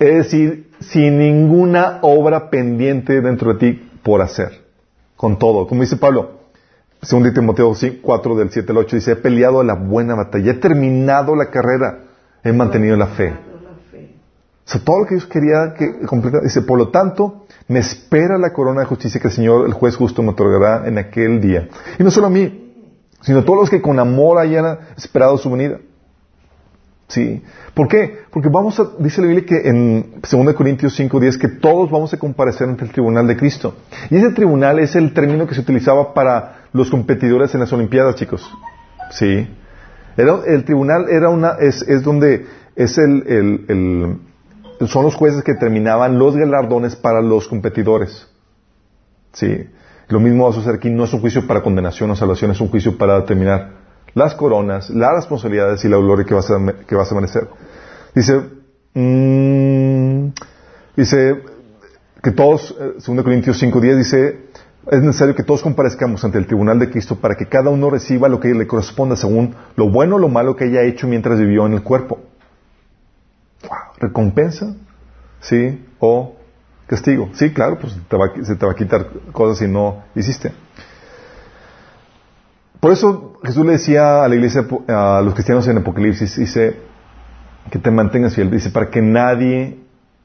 Es decir, sin ninguna obra pendiente dentro de ti por hacer. Con todo. Como dice Pablo, según de Timoteo 4 del 7 al 8, dice, he peleado la buena batalla, he terminado la carrera, he mantenido la fe. O sea, todo lo que Dios quería que completara. Dice, por lo tanto, me espera la corona de justicia que el Señor, el juez justo, me otorgará en aquel día. Y no solo a mí, sino a todos los que con amor hayan esperado su venida. Sí. ¿Por qué? Porque vamos a, dice la Biblia que en 2 Corintios 5.10 que todos vamos a comparecer ante el tribunal de Cristo. Y ese tribunal es el término que se utilizaba para los competidores en las Olimpiadas, chicos. Sí. Era, el tribunal era una, es, es donde es el, el, el- son los jueces que determinaban los galardones para los competidores. Sí. Lo mismo va a suceder aquí, no es un juicio para condenación o salvación, es un juicio para determinar las coronas, las responsabilidades y la gloria que vas a, que vas a merecer. Dice, mm, dice que todos, eh, 2 Corintios 5.10 dice, es necesario que todos comparezcamos ante el tribunal de Cristo para que cada uno reciba lo que le corresponda según lo bueno o lo malo que haya hecho mientras vivió en el cuerpo. Recompensa, sí, o castigo. Sí, claro, pues te va se te va a quitar cosas si no hiciste. Por eso Jesús le decía a la iglesia, a los cristianos en Apocalipsis, dice que te mantengas fiel, dice para que nadie,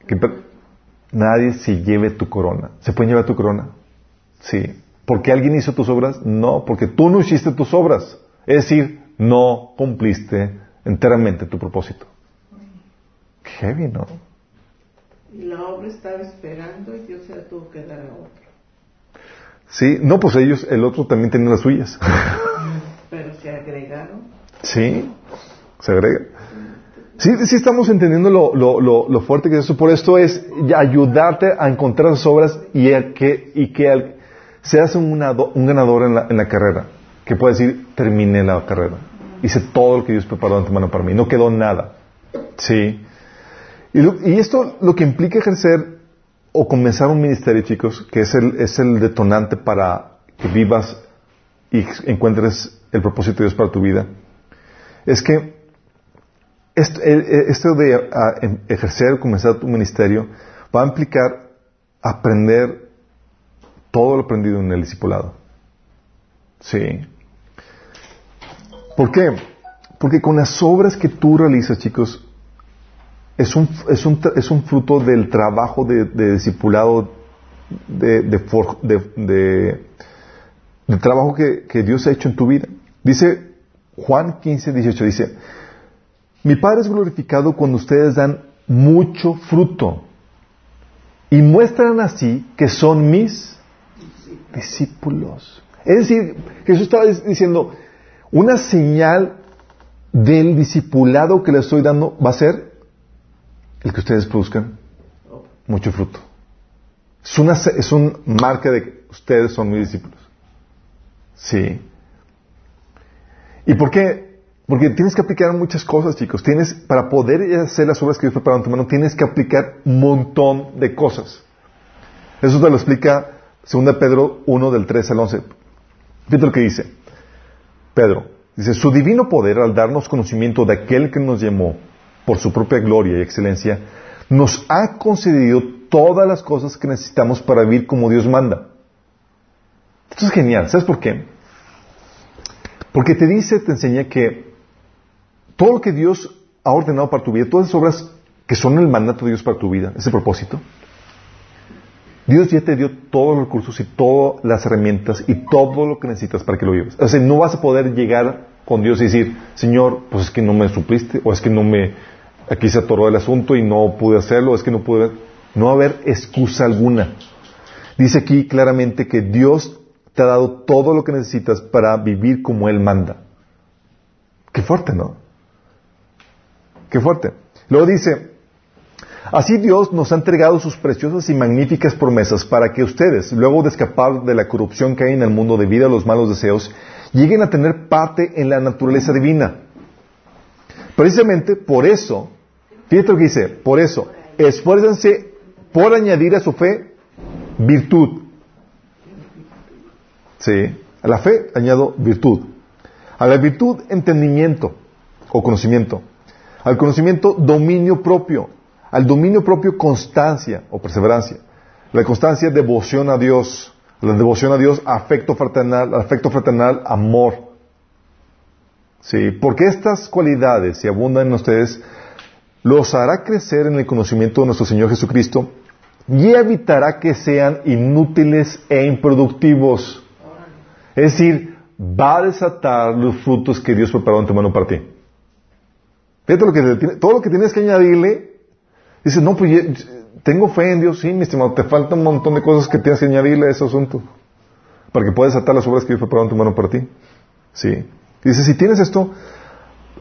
que nadie se lleve tu corona. ¿Se pueden llevar tu corona? Sí. ¿Porque alguien hizo tus obras? No, porque tú no hiciste tus obras. Es decir, no cumpliste enteramente tu propósito. Qué heavy, ¿no? Y la obra estaba esperando y Dios se la tuvo que dar a otro. Sí, no, pues ellos, el otro también tenía las suyas. Pero se agregaron. Sí, se agrega. Sí, sí estamos entendiendo lo, lo, lo, lo fuerte que es eso. Por esto es ayudarte a encontrar las obras y, a que, y que al- seas un, un ganador en la, en la carrera. Que puedes decir, terminé la carrera. Hice todo lo que Dios preparó de antemano para mí. No quedó nada. Sí. Y, lo- y esto lo que implica ejercer o comenzar un ministerio, chicos, que es el, es el detonante para que vivas y encuentres el propósito de Dios para tu vida, es que esto, eh, esto de ejercer, comenzar tu ministerio, va a implicar aprender todo lo aprendido en el discipulado. Sí. ¿Por qué? Porque con las obras que tú realizas, chicos, es un, es un, es un fruto del trabajo de, discipulado, de, de, de- trabajo que, que Dios ha hecho en tu vida. Dice Juan 15, 18, dice, mi Padre es glorificado cuando ustedes dan mucho fruto y muestran así que son mis discípulos. Es decir, Jesús estaba diciendo, una señal del discipulado que les estoy dando va a ser el que ustedes produzcan mucho fruto. Es una, es un marca de que ustedes son mis discípulos. Sí. ¿Y por qué? Porque tienes que aplicar muchas cosas, chicos. Tienes, para poder hacer las obras que Dios preparó en tu mano, tienes que aplicar un montón de cosas. Eso te lo explica 2 Pedro 1 del 3 al 11. Fíjate lo que dice. Pedro, dice, su divino poder al darnos conocimiento de aquel que nos llamó por su propia gloria y excelencia, nos ha concedido todas las cosas que necesitamos para vivir como Dios manda. Esto es genial. ¿Sabes por qué? Porque te dice, te enseña que todo lo que Dios ha ordenado para tu vida, todas esas obras que son el mandato de Dios para tu vida, ese propósito, Dios ya te dio todos los recursos y todas las herramientas y todo lo que necesitas para que lo vivas. O sea, no vas a poder llegar con Dios y decir, Señor, pues es que no me supliste, o es que no me, aquí se atoró el asunto y no pude hacerlo, es que no pude, no haber excusa alguna. Dice aquí claramente que Dios te ha dado todo lo que necesitas para vivir como Él manda. Qué fuerte, ¿no? Qué fuerte. Luego dice, así Dios nos ha entregado sus preciosas y magníficas promesas para que ustedes, luego de escapar de la corrupción que hay en el mundo debido a los malos deseos, lleguen a tener parte en la naturaleza divina. Precisamente por eso, fíjate lo que dice, por eso, esfuércense por añadir a su fe virtud. Sí, a la fe añado virtud. A la virtud entendimiento o conocimiento. Al conocimiento dominio propio. Al dominio propio constancia o perseverancia. La constancia devoción a Dios. La devoción a Dios afecto fraternal. Al afecto fraternal amor. Sí, porque estas cualidades, si abundan en ustedes, los hará crecer en el conocimiento de nuestro Señor Jesucristo y evitará que sean inútiles e improductivos. Es decir, va a desatar los frutos que Dios preparó en tu mano para ti. Fíjate lo que todo lo que tienes que añadirle. Dices, no, pues tengo fe en Dios, sí, mi estimado, te falta un montón de cosas que tienes que añadirle a ese asunto. Para que puedas desatar las obras que Dios preparó en tu mano para ti. Sí. Dice, si tienes esto,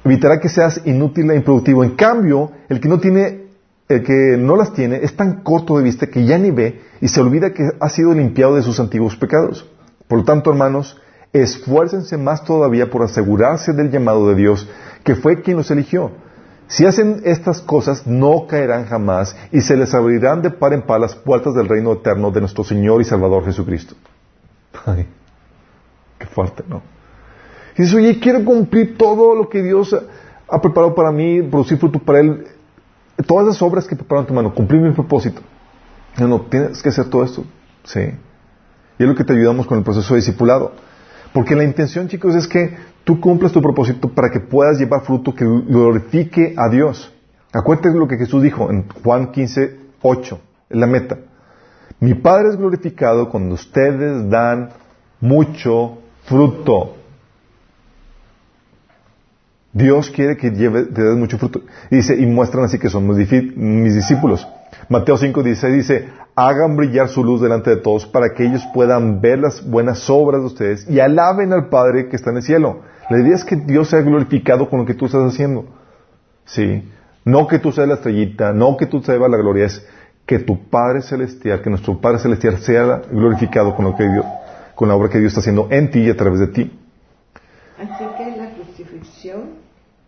evitará que seas inútil e improductivo. En cambio, el que no tiene, el que no las tiene, es tan corto de vista que ya ni ve y se olvida que ha sido limpiado de sus antiguos pecados. Por lo tanto, hermanos, esfuércense más todavía por asegurarse del llamado de Dios, que fue quien los eligió. Si hacen estas cosas, no caerán jamás y se les abrirán de par en par las puertas del reino eterno de nuestro Señor y Salvador Jesucristo. Ay, qué fuerte, ¿no? Y dices, oye, quiero cumplir todo lo que Dios ha, preparado para mí, producir fruto para Él. Todas las obras que preparó en tu mano, cumplir mi propósito. No, no, tienes que hacer todo esto. Sí. Y es lo que te ayudamos con el proceso de discipulado. Porque la intención, chicos, es que tú cumplas tu propósito para que puedas llevar fruto que glorifique a Dios. Acuérdate lo que Jesús dijo en Juan 15, 8, es la meta. Mi Padre es glorificado cuando ustedes dan mucho fruto. Dios quiere que lleve, te des mucho fruto. Dice, y muestran así que son mis, discípulos. Mateo 5, 16 dice, hagan brillar su luz delante de todos para que ellos puedan ver las buenas obras de ustedes y alaben al Padre que está en el cielo. La idea es que Dios sea glorificado con lo que tú estás haciendo. Sí. No que tú seas la estrellita, no que tú seas la gloria, es que tu Padre Celestial, que nuestro Padre Celestial sea glorificado con lo que Dios, con la obra que Dios está haciendo en ti y a través de ti.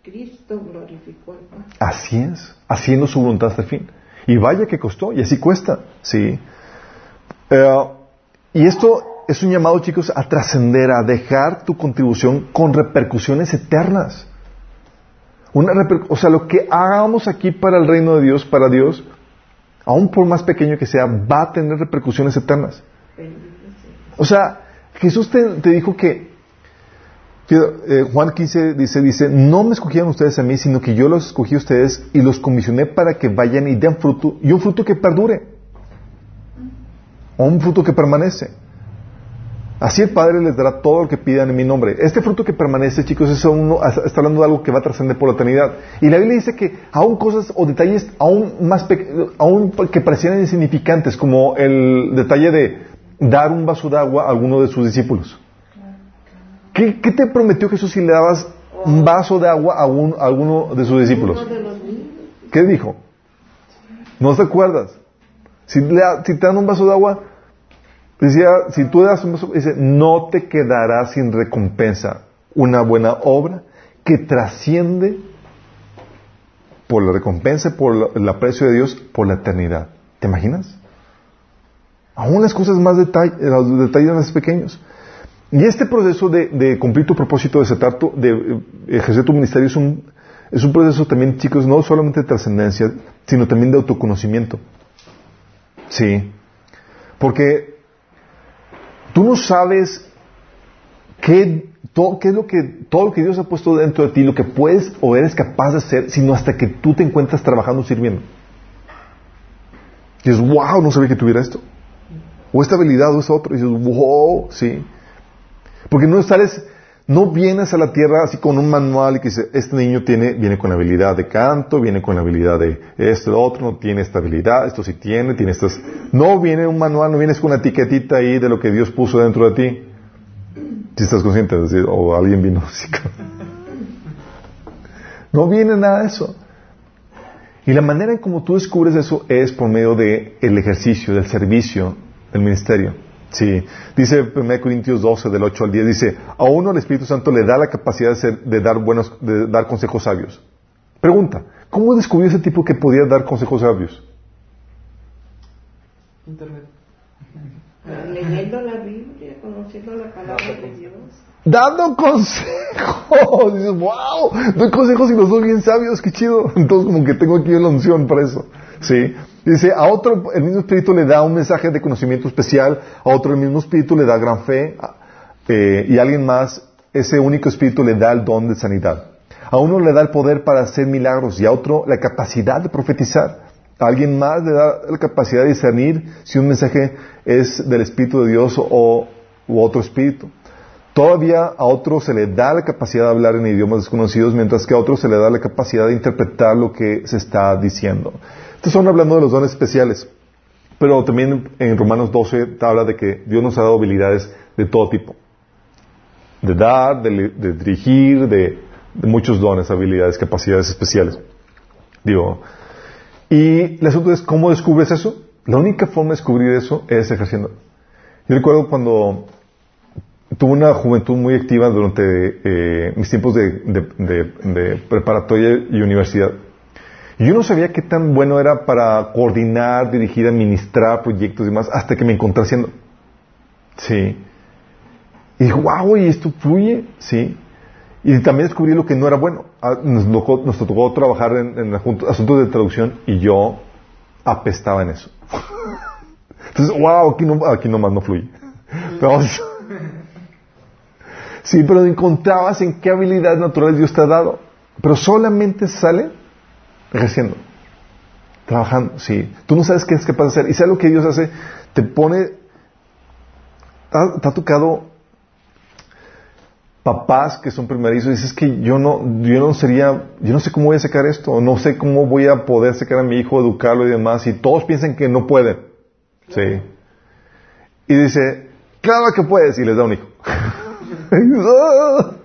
Cristo glorificó al Padre. Así es, haciendo su voluntad hasta el fin. Y vaya que costó, y así cuesta, sí. Eh, y esto es un llamado, chicos, a trascender, a dejar tu contribución con repercusiones eternas. Una reper- o sea, lo que hagamos aquí para el reino de Dios, para Dios, aun por más pequeño que sea, va a tener repercusiones eternas. O sea, Jesús te, te dijo que, eh, Juan 15 dice, dice, no me escogieron ustedes a mí, sino que yo los escogí a ustedes y los comisioné para que vayan y den fruto, y un fruto que perdure, o un fruto que permanece. Así el Padre les dará todo lo que pidan en mi nombre. Este fruto que permanece, chicos, es uno, está hablando de algo que va a trascender por la eternidad. Y la Biblia dice que aún cosas o detalles aún más aún que parecieran insignificantes, como el detalle de dar un vaso de agua a alguno de sus discípulos. ¿Qué, qué te prometió Jesús si le dabas un vaso de agua a, un- a alguno de sus discípulos? ¿Qué dijo? ¿No te acuerdas? Si, le si te dan un vaso de agua, decía, si tú das un vaso, dice, no te quedará sin recompensa una buena obra que trasciende por la recompensa, por la- el aprecio de Dios, por la eternidad. ¿Te imaginas? Aún las cosas más detall- los detalles más pequeños. Y este proceso de, cumplir tu propósito, de, eh, ejercer tu ministerio, es un, es un proceso también, chicos, no solamente de trascendencia, sino también de autoconocimiento. Sí. Porque tú no sabes qué es lo que, todo lo que Dios ha puesto dentro de ti, lo que puedes o eres capaz de hacer, sino hasta que tú te encuentras trabajando, sirviendo. Y dices, wow, no sabía que tuviera esto. O esta habilidad o esta otra. Y dices, wow, sí. Porque no sales, no vienes a la tierra así con un manual y que dice, este niño tiene, viene con la habilidad de canto, viene con la habilidad de esto, lo otro, no tiene esta habilidad, esto sí tiene, tiene estas. No viene un manual, no vienes con una etiquetita ahí de lo que Dios puso dentro de ti. Si estás consciente, o alguien vino No viene nada de eso. Y la manera en como tú descubres eso es por medio del el ejercicio, del servicio, del ministerio. Sí, dice 1 Corintios 12, del 8 al 10, dice, a uno el Espíritu Santo le da la capacidad de, ser- de dar buenos, de dar consejos sabios. Pregunta, ¿cómo descubrió ese tipo que podía dar consejos sabios? Internet. Leyendo la Biblia, conociendo la palabra de Dios. Dando consejos. Dices, wow, doy consejos y los doy bien sabios, qué chido. Entonces como que tengo aquí la unción para eso. Sí. Dice, a otro el mismo espíritu le da un mensaje de conocimiento especial, a otro el mismo espíritu le da gran fe, eh, y a alguien más, ese único espíritu le da el don de sanidad. A uno le da el poder para hacer milagros y a otro la capacidad de profetizar. A alguien más le da la capacidad de discernir si un mensaje es del Espíritu de Dios o u otro espíritu. Todavía a otro se le da la capacidad de hablar en idiomas desconocidos, mientras que a otro se le da la capacidad de interpretar lo que se está diciendo. Estos son hablando de los dones especiales. Pero también en Romanos 12 te habla de que Dios nos ha dado habilidades de todo tipo. De dar, de, dirigir, de, muchos dones, habilidades, capacidades especiales. Digo, y el asunto es, ¿cómo descubres eso? La única forma de descubrir eso es ejerciendo. Yo recuerdo cuando tuve una juventud muy activa durante eh, mis tiempos de preparatoria y universidad. Y yo no sabía qué tan bueno era para coordinar, dirigir, administrar proyectos y demás, hasta que me encontré haciendo. Sí. Y dije, wow, y esto fluye, sí. Y también descubrí lo que no era bueno. Ah, Nos tocó, nos tocó trabajar en, en asuntos de traducción y yo apestaba en eso. Entonces, wow, aquí, no, aquí nomás no fluye. Pero, sí, pero encontrabas en qué habilidades naturales Dios te ha dado. Pero solamente sale ejerciendo, trabajando, sí. Tú no sabes qué es capaz de hacer. Y sabes lo que Dios hace, te pone, te ha tocado papás que son primerizos y dices que yo no, yo no sería, yo no sé cómo voy a sacar esto, no sé cómo voy a poder sacar a mi hijo, educarlo y demás, y todos piensan que no pueden. Sí. Y dice, claro que puedes, y les da un hijo.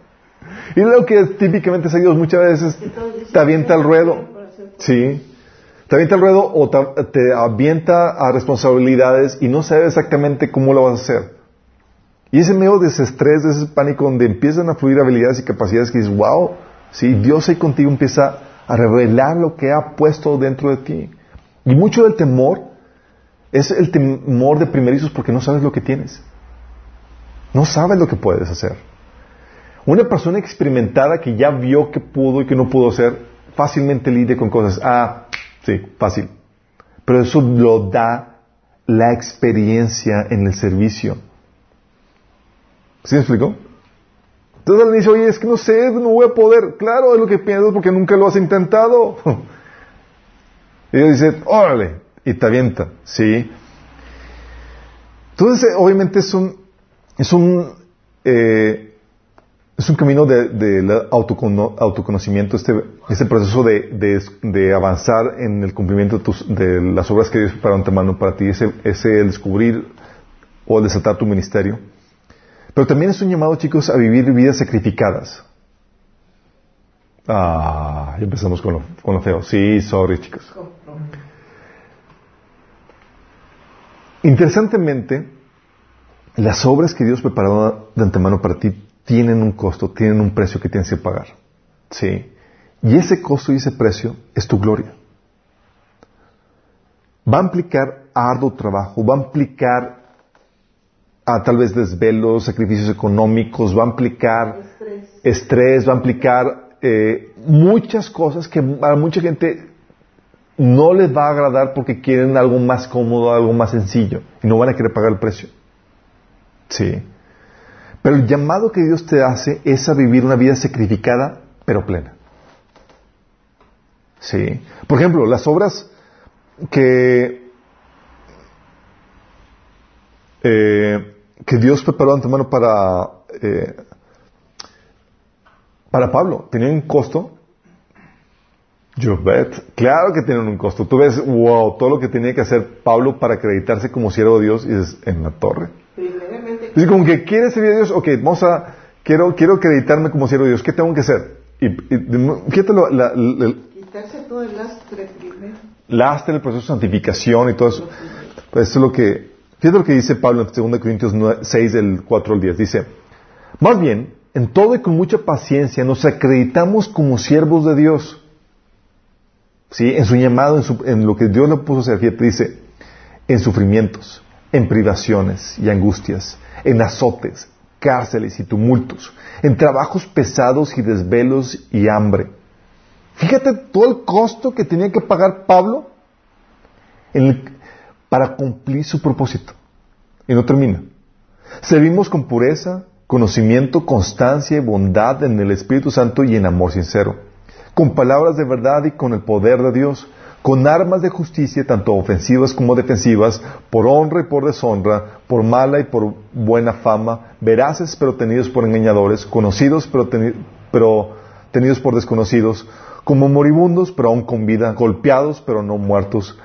y lo que típicamente es Dios muchas veces te avienta al ruedo. Sí. Te avienta al ruedo o te, avienta a responsabilidades y no sabes exactamente cómo lo vas a hacer. Y ese medio de ese estrés, de ese pánico donde empiezan a fluir habilidades y capacidades que dices, wow, ¿sí? Dios ahí contigo empieza a revelar lo que ha puesto dentro de ti. Y mucho del temor es el temor de primerizos porque no sabes lo que tienes. No sabes lo que puedes hacer. Una persona experimentada que ya vio que pudo y que no pudo hacer, fácilmente lidia con cosas. Ah, sí, fácil. Pero eso lo da la experiencia en el servicio. ¿Sí me explicó? Entonces él dice, oye, es que no sé, no voy a poder. Claro, es lo que piensas porque nunca lo has intentado. y él dice, órale, y te avienta, ¿sí? Entonces, obviamente es un, es un, eh, es un camino de, de autoconocimiento, este, este proceso de, avanzar en el cumplimiento de, tus, las obras que Dios preparó antemano para ti, ese, ese descubrir o el desatar tu ministerio. Pero también es un llamado, chicos, a vivir vidas sacrificadas. Ah, ya empezamos con lo, con lo feo. Sí, sorry, chicos. Interesantemente, las obras que Dios preparó de antemano para ti tienen un costo, tienen un precio que tienes que pagar. Sí. Y ese costo y ese precio es tu gloria. Va a implicar arduo trabajo, va a implicar a tal vez desvelos, sacrificios económicos, va a implicar estrés, va a implicar eh, muchas cosas que a mucha gente no les va a agradar porque quieren algo más cómodo, algo más sencillo y no van a querer pagar el precio. Sí. Pero el llamado que Dios te hace es a vivir una vida sacrificada pero plena. Sí. Por ejemplo, las obras que eh, que Dios preparó antemano para, eh, para Pablo. ¿Tenían un costo? Yo bet. Claro que tienen un costo. Tú ves, wow, todo lo que tenía que hacer Pablo para acreditarse como siervo de Dios y es en la torre. Es como que quieres servir a Dios, ok, vamos a, quiero, quiero acreditarme como siervo de Dios, ¿qué tengo que hacer? Y, fíjate la, Quitarse todo el lastre primero. Lastre, el proceso de santificación y todo eso. Pues eso es lo que, Fíjate lo que dice Pablo en 2 Corintios 6, del 4 al 10. Dice, más bien, en todo y con mucha paciencia nos acreditamos como siervos de Dios. ¿Sí? En su llamado, en, lo que Dios le puso a hacer. Fíjate, dice, en sufrimientos, en privaciones y angustias, en azotes, cárceles y tumultos, en trabajos pesados y desvelos y hambre. Fíjate todo el costo que tenía que pagar Pablo en el, para cumplir su propósito. Y no termina. Servimos con pureza, conocimiento, constancia y bondad en el Espíritu Santo y en amor sincero, con palabras de verdad y con el poder de Dios, con armas de justicia, tanto ofensivas como defensivas, por honra y por deshonra, por mala y por buena fama, veraces pero tenidos por engañadores, conocidos pero, pero tenidos por desconocidos, como moribundos pero aún con vida, golpeados pero no muertos,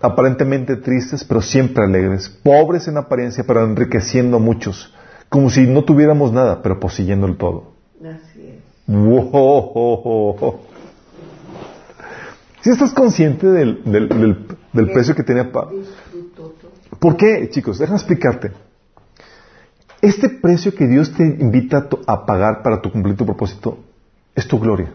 aparentemente tristes, pero siempre alegres, pobres en apariencia, pero enriqueciendo a muchos, como si no tuviéramos nada, pero poseyendo el todo. Así es. ¿Sí estás consciente del, del, precio que tenía Pablo? ¿Por qué, chicos? Déjame explicarte. Este precio que Dios te invita a pagar para tu cumplir tu propósito es tu gloria.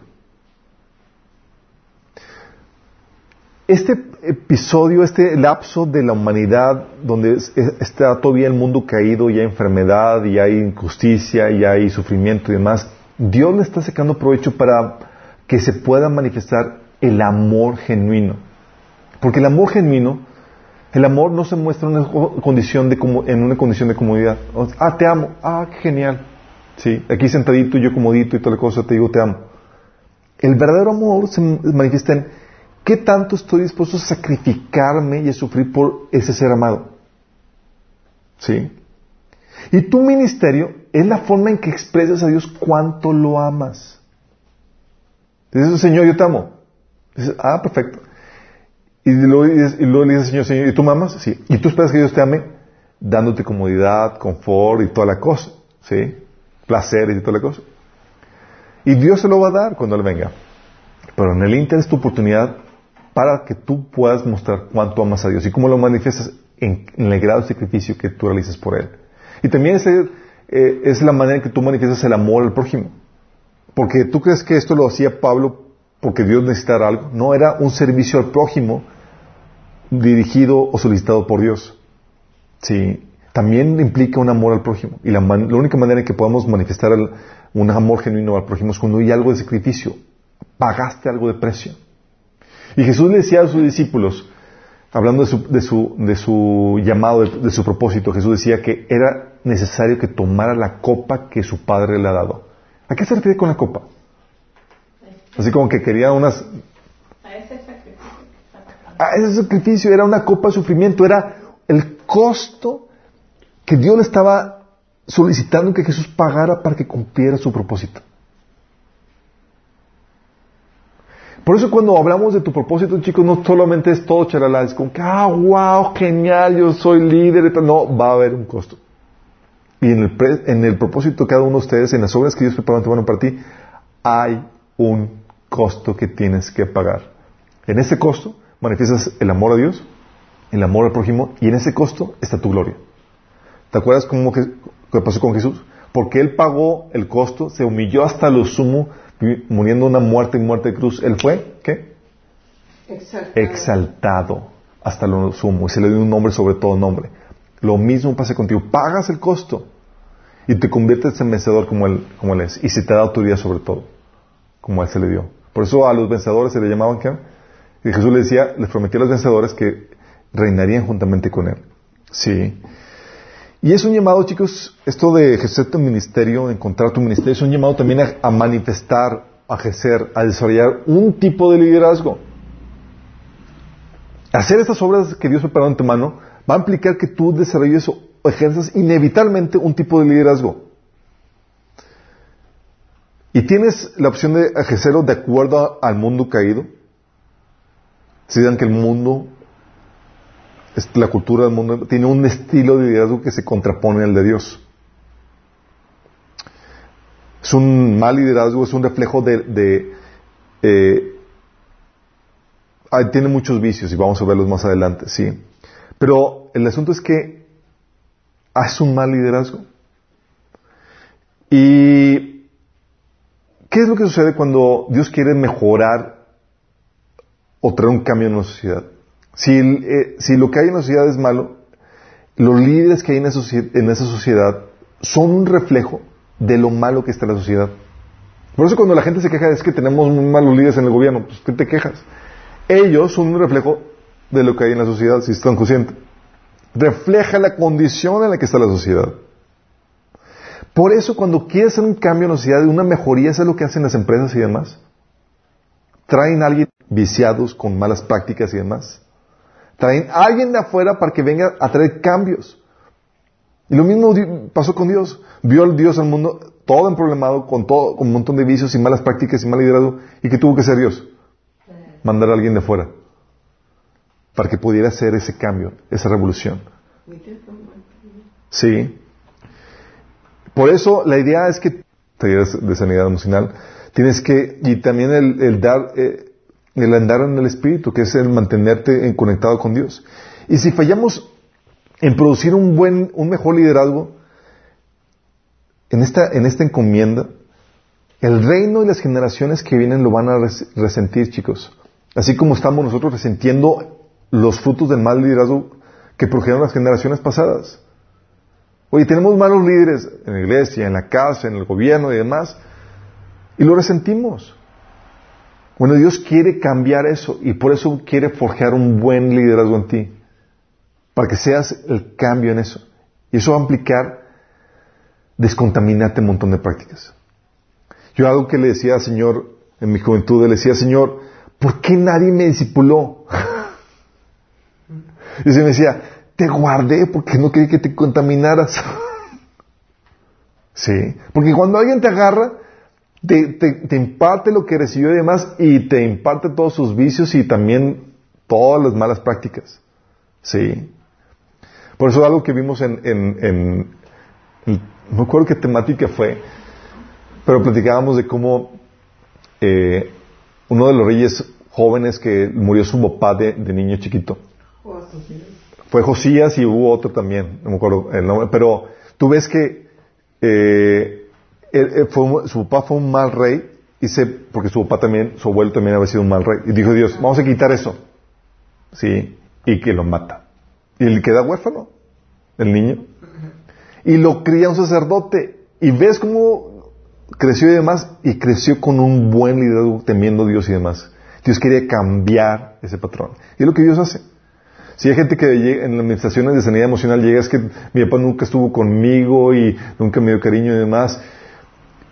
este episodio, este lapso de la humanidad donde está todavía el mundo caído y hay enfermedad y hay injusticia y hay sufrimiento y demás, Dios le está sacando provecho para que se pueda manifestar el amor genuino. Porque el amor genuino, el amor no se muestra en una condición de, comodidad. Ah, te amo. Ah, qué genial. Sí, aquí sentadito, yo comodito y toda la cosa, te digo te amo. El verdadero amor se manifiesta en ¿Qué tanto estoy dispuesto a sacrificarme y a sufrir por ese ser amado? ¿Sí? Y tu ministerio es la forma en que expresas a Dios cuánto lo amas. Dices, Señor, yo te amo. Ah, perfecto. Y luego, y luego le dices, Señor, Señor, ¿y tú me amas? Sí. ¿Y tú esperas que Dios te ame? Dándote comodidad, confort y toda la cosa. ¿Sí? Placeres y toda la cosa. Y Dios se lo va a dar cuando Él venga. Pero en el Inter es tu oportunidad para que tú puedas mostrar cuánto amas a Dios y cómo lo manifiestas en, el grado de sacrificio que tú realizas por Él. Y también ese, eh, es la manera en que tú manifiestas el amor al prójimo. porque tú crees que esto lo hacía Pablo porque Dios necesitara algo. No, era un servicio al prójimo dirigido o solicitado por Dios. Sí, también implica un amor al prójimo. Y la, única manera en que podamos manifestar un amor genuino al prójimo es cuando hay algo de sacrificio. Pagaste algo de precio. Y Jesús le decía a sus discípulos, hablando de su llamado, de, de su propósito, Jesús decía que era necesario que tomara la copa que su padre le ha dado. ¿A qué se refiere con la copa? Así como que quería unas... A ese sacrificio. Ah, ese sacrificio era una copa de sufrimiento, era el costo que Dios le estaba solicitando que Jesús pagara para que cumpliera su propósito. Por eso cuando hablamos de tu propósito, chicos, no solamente es todo charalá, es como que, ah, wow, genial, yo soy líder. No, va a haber un costo. Y en el, pre- en el propósito de cada uno de ustedes, en las obras que Dios preparó antemano para ti, hay un costo que tienes que pagar. En ese costo manifiestas el amor a Dios, el amor al prójimo, y en ese costo está tu gloria. ¿Te acuerdas cómo que, que pasó con Jesús? Porque Él pagó el costo, se humilló hasta lo sumo, muriendo una muerte y muerte de cruz. Él fue, ¿qué? Exaltado. Exaltado hasta lo sumo, y se le dio un nombre sobre todo nombre. Lo mismo pasa contigo. Pagas el costo y te conviertes en vencedor como Él, como él es. Y se te da autoridad sobre todo, como a Él se le dio. Por eso a los vencedores se le llamaban, ¿qué? Y Jesús les decía, les prometía a los vencedores que reinarían juntamente con Él. Sí. Y es un llamado, chicos, esto de ejercer tu ministerio, encontrar tu ministerio, es un llamado también a, a manifestar, a ejercer, a desarrollar un tipo de liderazgo. Hacer estas obras que Dios preparó en tu mano va a implicar que tú desarrolles o ejerzas inevitablemente un tipo de liderazgo. Y tienes la opción de ejercerlo de acuerdo al mundo caído. Si dan que el mundo, la cultura del mundo, tiene un estilo de liderazgo que se contrapone al de Dios. Es un mal liderazgo, es un reflejo de, eh, tiene muchos vicios y vamos a verlos más adelante, sí. Pero el asunto es que es un mal liderazgo. ¿Y qué es lo que sucede cuando Dios quiere mejorar o traer un cambio en la sociedad? Si, eh, lo que hay en la sociedad es malo, los líderes que hay en esa, socie- en esa sociedad son un reflejo de lo malo que está la sociedad. Por eso cuando la gente se queja es que tenemos muy malos líderes en el gobierno, pues ¿qué te quejas? Ellos son un reflejo de lo que hay en la sociedad, si están conscientes. Refleja la condición en la que está la sociedad. Por eso cuando quieres hacer un cambio en la sociedad, una mejoría, eso es lo que hacen las empresas y demás. Traen a alguien viciados con malas prácticas y demás. Traen a alguien de afuera para que venga a traer cambios. Y lo mismo pasó con Dios. Vio al Dios al mundo todo emproblemado, con todo, con un montón de vicios y malas prácticas y mal liderazgo. ¿Y qué tuvo que hacer Dios? Mandar a alguien de afuera. Para que pudiera hacer ese cambio, esa revolución. Sí. Por eso la idea es que, talleres de sanidad emocional, tienes que, y también el, dar, eh, el andar en el espíritu, que es el mantenerte en- conectado con Dios. Y si fallamos en producir un buen, un mejor liderazgo, en esta, en esta encomienda, el reino y las generaciones que vienen lo van a res- resentir, chicos. Así como estamos nosotros resentiendo los frutos del mal liderazgo que produjeron las generaciones pasadas. Oye, tenemos malos líderes en la iglesia, en la casa, en el gobierno y demás, y lo resentimos. Bueno, Dios quiere cambiar eso y por eso quiere forjar un buen liderazgo en ti, para que seas el cambio en eso. Y eso va a implicar descontaminarte un montón de prácticas. Yo algo que le decía al Señor en mi juventud, le decía, Señor, ¿por qué nadie me discipuló? y se me decía, te guardé porque no quería que te contaminaras. sí, porque cuando alguien te agarra, te, te, te imparte lo que recibió y demás, y te imparte todos sus vicios y también todas las malas prácticas. Sí. Por eso algo que vimos en, en, no me acuerdo qué temática fue, pero platicábamos de cómo eh, uno de los reyes jóvenes que murió su papá de, de niño chiquito fue Josías y hubo otro también, no me acuerdo el nombre, pero tú ves que eh, su papá fue un mal rey, y se, porque su papá también, su abuelo también había sido un mal rey. Y dijo Dios, vamos a quitar eso. Sí, y que lo mata. Y él queda huérfano, el niño. Y lo cría un sacerdote. Y ves cómo creció y demás, y creció con un buen liderazgo, temiendo a Dios y demás. Dios quería cambiar ese patrón. Y es lo que Dios hace. Si hay gente que en las administraciones de sanidad emocional llega, es que mi papá nunca estuvo conmigo y nunca me dio cariño y demás,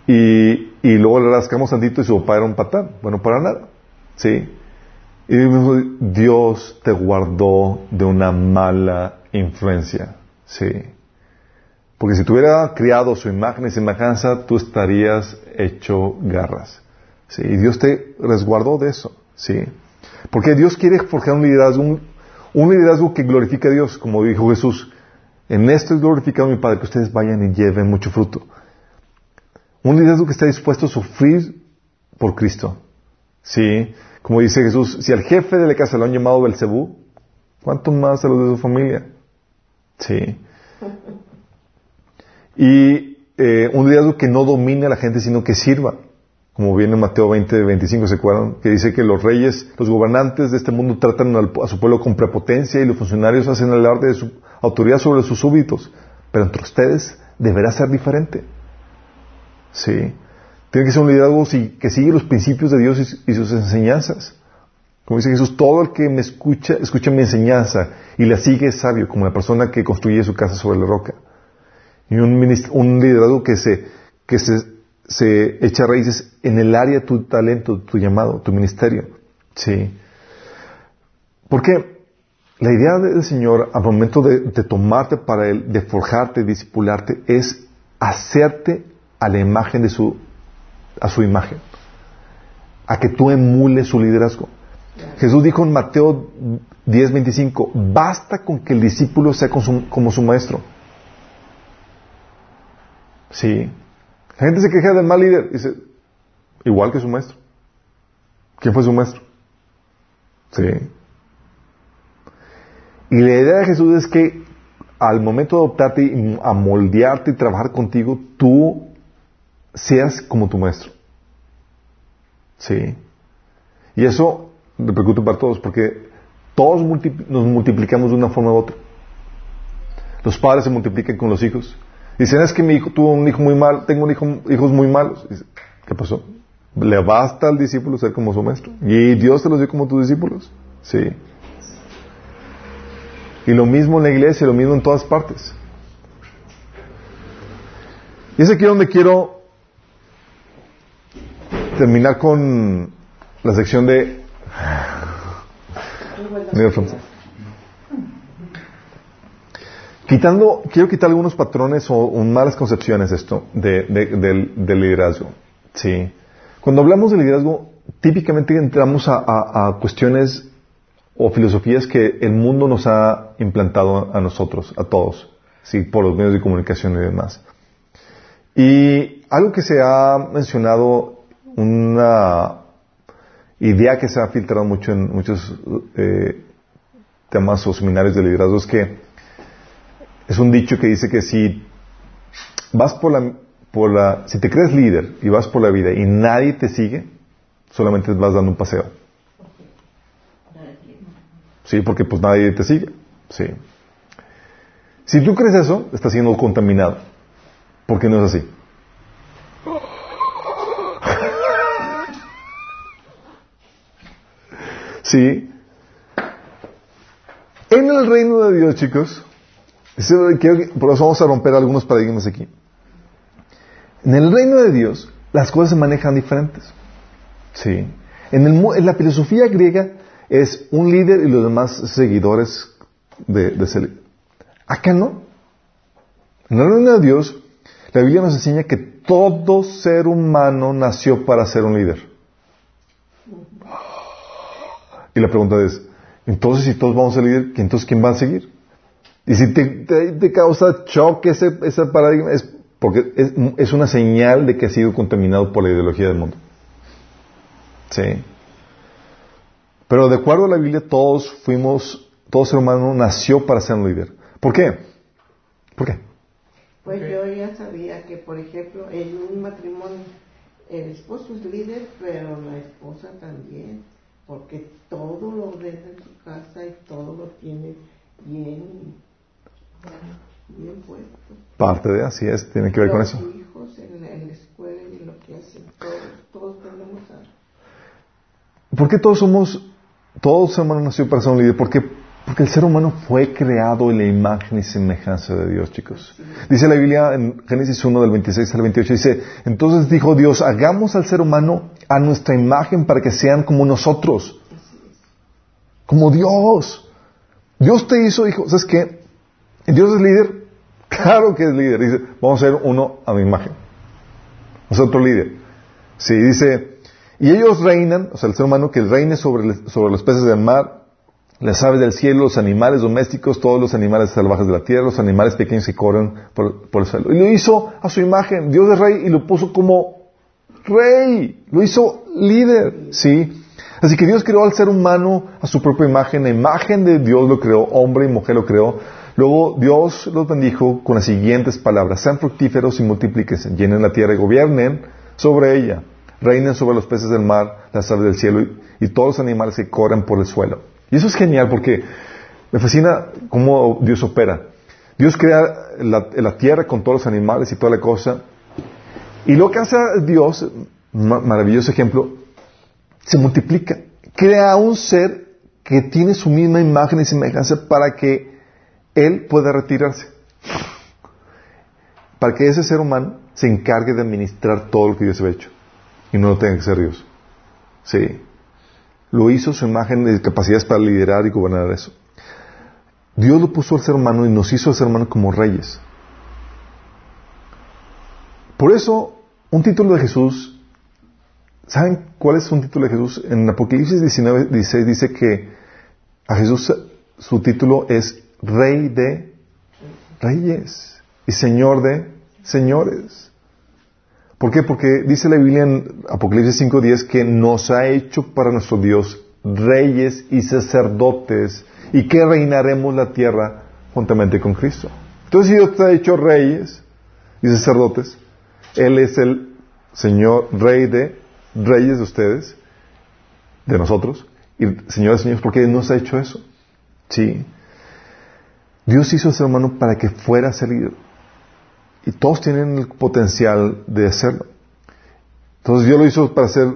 y, y luego le rascamos tantito y su papá era un patán. Bueno, para nada. ¿Sí? Y Dios te guardó de una mala influencia. Sí. Porque si te hubiera criado su imagen y semejanza, tú estarías hecho garras. Sí. Y Dios te resguardó de eso. Sí. Porque Dios quiere forjar un liderazgo, un, un liderazgo que glorifique a Dios, como dijo Jesús. En esto es glorificado mi Padre, que ustedes vayan y lleven mucho fruto. Un liderazgo que está dispuesto a sufrir por Cristo. Sí. Como dice Jesús, si al jefe de la casa lo han llamado Belcebú, ¿cuánto más a los de su familia? Sí. Y eh, un liderazgo que no domine a la gente, sino que sirva. Como viene en Mateo 20, 25, ¿se acuerdan? Que dice que los reyes, los gobernantes de este mundo tratan a su pueblo con prepotencia y los funcionarios hacen alarde de su autoridad sobre sus súbditos. Pero entre ustedes deberá ser diferente. Sí. Tiene que ser un liderazgo que sigue los principios de Dios y, su- y sus enseñanzas. Como dice Jesús, todo el que me escucha, escucha mi enseñanza y la sigue es sabio, como la persona que construye su casa sobre la roca. Y un, un liderazgo que se, que se, se echa raíces en el área de tu talento, tu llamado, tu ministerio. Sí. Porque la idea del Señor al momento de, de tomarte para Él, de forjarte, discipularte, es hacerte a la imagen de su, a su imagen. A que tú emules su liderazgo. Jesús dijo en Mateo 10:25, basta con que el discípulo sea su- como su maestro. Sí. La gente se queja del mal líder. Dice, igual que su maestro. ¿Quién fue su maestro? Sí. Y la idea de Jesús es que al momento de adoptarte y a moldearte y trabajar contigo, tú seas como tu maestro. Sí. Y eso repercute para todos, porque todos nos multiplicamos de una forma u otra. Los padres se multiplican con los hijos. Dicen, es que mi hijo tuvo un hijo muy mal, tengo un hijo, hijos muy malos. ¿Qué pasó? Le basta al discípulo ser como su maestro. Y Dios te los dio como tus discípulos. Sí. Y lo mismo en la iglesia, lo mismo en todas partes. Y es aquí donde quiero terminar con la sección de... Quitando, quiero quitar algunos patrones o, malas concepciones esto, de, de- del, liderazgo. Sí. Cuando hablamos de liderazgo, típicamente entramos a, a- a cuestiones o filosofías que el mundo nos ha implantado a nosotros, a todos, sí, por los medios de comunicación y demás. Y algo que se ha mencionado, una idea que se ha filtrado mucho en muchos eh, temas o seminarios de liderazgo es que es un dicho que dice que si vas por la, por la, si te crees líder y vas por la vida y nadie te sigue, solamente vas dando un paseo. Sí, porque pues nadie te sigue. Sí. Si tú crees eso, estás siendo contaminado. Porque no es así. Sí. En el reino de Dios, chicos, por eso vamos a romper algunos paradigmas aquí. En el reino de Dios, las cosas se manejan diferentes. Sí. En, la filosofía griega es un líder y los demás seguidores de, de ese líder. Acá no. En el reino de Dios, la Biblia nos enseña que todo ser humano nació para ser un líder. Y la pregunta es, entonces si todos vamos a ser líder, entonces ¿quién va a seguir? Y si te, te- te causa choque ese, ese paradigma, es porque es, es una señal de que ha sido contaminado por la ideología del mundo. Sí. Pero de acuerdo a la Biblia, todos fuimos, todo ser humano nació para ser un líder. ¿Por qué? ¿Por qué? Pues yo ya sabía que, por ejemplo, en un matrimonio el esposo es líder, pero la esposa también, porque todo lo ordena en su casa y todo lo tiene bien, bien puesto. Parte de así es, tiene que ver con eso. ¿Por qué todos somos, todos ser humano nació para ser un líder? Porque, porque el ser humano fue creado en la imagen y semejanza de Dios, chicos. Dice la Biblia en Génesis 1 del 26 al 28, dice, entonces dijo Dios, hagamos al ser humano a nuestra imagen para que sean como nosotros, como Dios. Dios te hizo, dijo, ¿sabes qué? ¿Dios es líder? Claro que es líder. Dice, vamos a ser uno a mi imagen. Ser otro líder. Sí, dice, y ellos reinan, o sea, el ser humano que reine sobre, sobre los peces del mar, las aves del cielo, los animales domésticos, todos los animales salvajes de la tierra, los animales pequeños que corren por, por el suelo. Y lo hizo a su imagen. Dios es rey y lo puso como rey. Lo hizo líder. ¿Sí? Así que Dios creó al ser humano a su propia imagen. La imagen de Dios lo creó, hombre y mujer lo creó. Luego Dios los bendijo con las siguientes palabras. Sean fructíferos y multiplíquense. Llenen la tierra y gobiernen sobre ella. Reinen sobre los peces del mar, las aves del cielo y, todos los animales que corren por el suelo. Y eso es genial porque me fascina cómo Dios opera. Dios crea la, tierra con todos los animales y toda la cosa. Y lo que hace Dios, ma- maravilloso ejemplo, se multiplica. Crea un ser que tiene su misma imagen y semejanza para que él pueda retirarse. Para que ese ser humano se encargue de administrar todo lo que Dios había hecho. Y no lo tenga que ser Dios. Sí. Lo hizo su imagen de capacidades para liderar y gobernar eso. Dios lo puso al ser humano y nos hizo al ser humano como reyes. Por eso, un título de Jesús, ¿saben cuál es un título de Jesús? En Apocalipsis 19, 16 dice que a Jesús su título es Rey de Reyes y Señor de Señores. ¿Por qué? Porque dice la Biblia en Apocalipsis 5.10 que nos ha hecho para nuestro Dios reyes y sacerdotes y que reinaremos la tierra juntamente con Cristo. Entonces si Dios te ha hecho reyes y sacerdotes, Él es el Señor Rey de reyes de ustedes, de nosotros, y Señor de señores, porque nos ha hecho eso. Sí. Dios hizo ser humano para que fuera a ser líder. Y todos tienen el potencial de hacerlo. Entonces Dios lo hizo para ser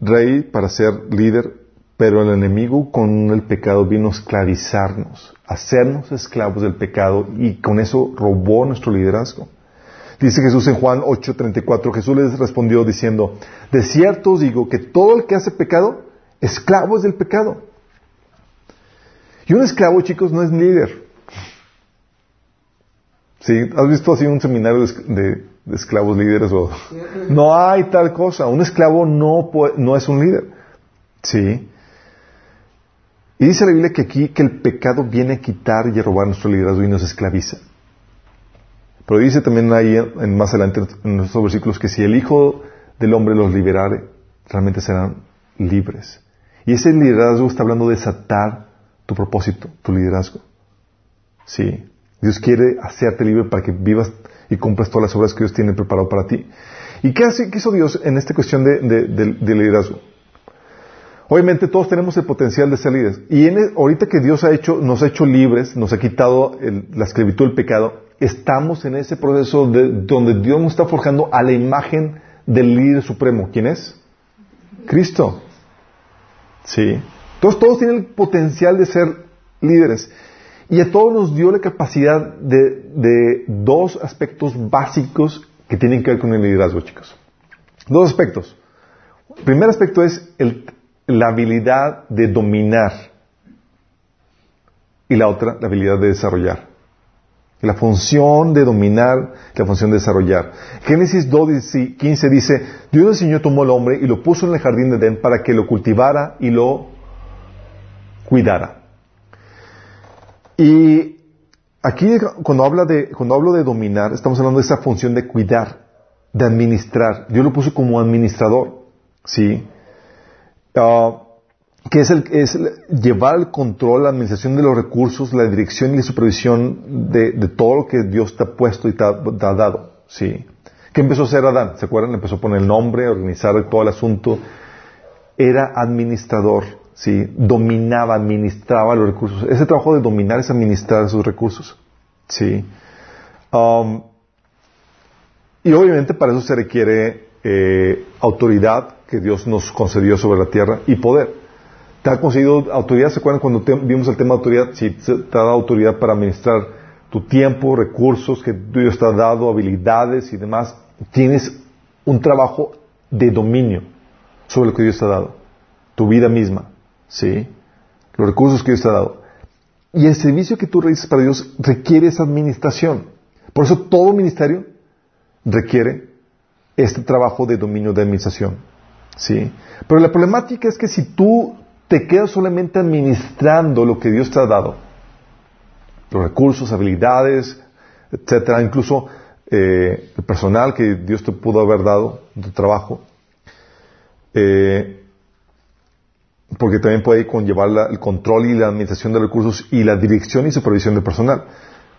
rey, para ser líder, pero el enemigo con el pecado vino a esclavizarnos, hacernos esclavos del pecado y con eso robó nuestro liderazgo. Dice Jesús en Juan 8:34, Jesús les respondió diciendo, de cierto os digo que todo el que hace pecado, esclavo es del pecado. Y un esclavo, chicos, no es líder. ¿Sí? ¿Has visto así un seminario de, esclavos líderes? O... No hay tal cosa. Un esclavo no, no es un líder. ¿Sí? Y dice la Biblia que aquí que el pecado viene a quitar y a robar nuestro liderazgo y nos esclaviza. Pero dice también ahí, en, más adelante, en estos versículos, que si el Hijo del Hombre los liberare, realmente serán libres. Y ese liderazgo está hablando de desatar tu propósito, tu liderazgo. Sí. Dios quiere hacerte libre para que vivas y cumplas todas las obras que Dios tiene preparado para ti. ¿Y qué, hizo Dios en esta cuestión de, de- de- de liderazgo? Obviamente todos tenemos el potencial de ser líderes. Y el- ahorita que Dios nos ha hecho libres, nos ha quitado la esclavitud del pecado, estamos en ese proceso de, donde Dios nos está forjando a la imagen del líder supremo. ¿Quién es? Cristo. Sí. Entonces todos tienen el potencial de ser líderes. Y a todos nos dio la capacidad de, dos aspectos básicos que tienen que ver con el liderazgo, chicos. Dos aspectos. El primer aspecto es la habilidad de dominar y la otra, la habilidad de desarrollar. La función de dominar, la función de desarrollar. Génesis 2, 15 dice, Dios el Señor tomó al hombre y lo puso en el jardín de Edén para que lo cultivara y lo cuidara. Y aquí cuando, habla de, cuando hablo de dominar, estamos hablando de esa función de cuidar, de administrar. Dios lo puso como administrador, ¿sí? Ah, que es, el, es el- llevar el control, la administración de los recursos, la dirección y la supervisión de, de todo lo que Dios te ha puesto y te ha, te ha dado. ¿sí? ¿Qué empezó a hacer Adán? ¿Se acuerdan? Empezó a poner el nombre, a organizar todo el asunto. Era administrador, ¿sí? dominaba, administraba los recursos. Ese trabajo de dominar es administrar esos recursos. ¿sí? Um, y obviamente para eso se requiere eh, autoridad que Dios nos concedió sobre la tierra y poder. ¿Te ha concedido autoridad? ¿Se acuerdan cuando vimos el tema de autoridad? Sí, te ha dado autoridad para administrar tu tiempo, recursos que Dios te ha dado, habilidades y demás. Tienes un trabajo de dominio sobre lo que Dios te ha dado. Tu vida misma. ¿Sí? Los recursos que Dios te ha dado. Y el servicio que tú realizas para Dios requiere esa administración. Por eso todo ministerio requiere este trabajo de dominio de administración. ¿Sí? Pero la problemática es que si tú te quedas solamente administrando lo que Dios te ha dado, los recursos, habilidades, etcétera, incluso eh, el personal que Dios te pudo haber dado, tu trabajo, eh, porque también puede conllevar la- el control y la administración de recursos y la dirección y supervisión del personal,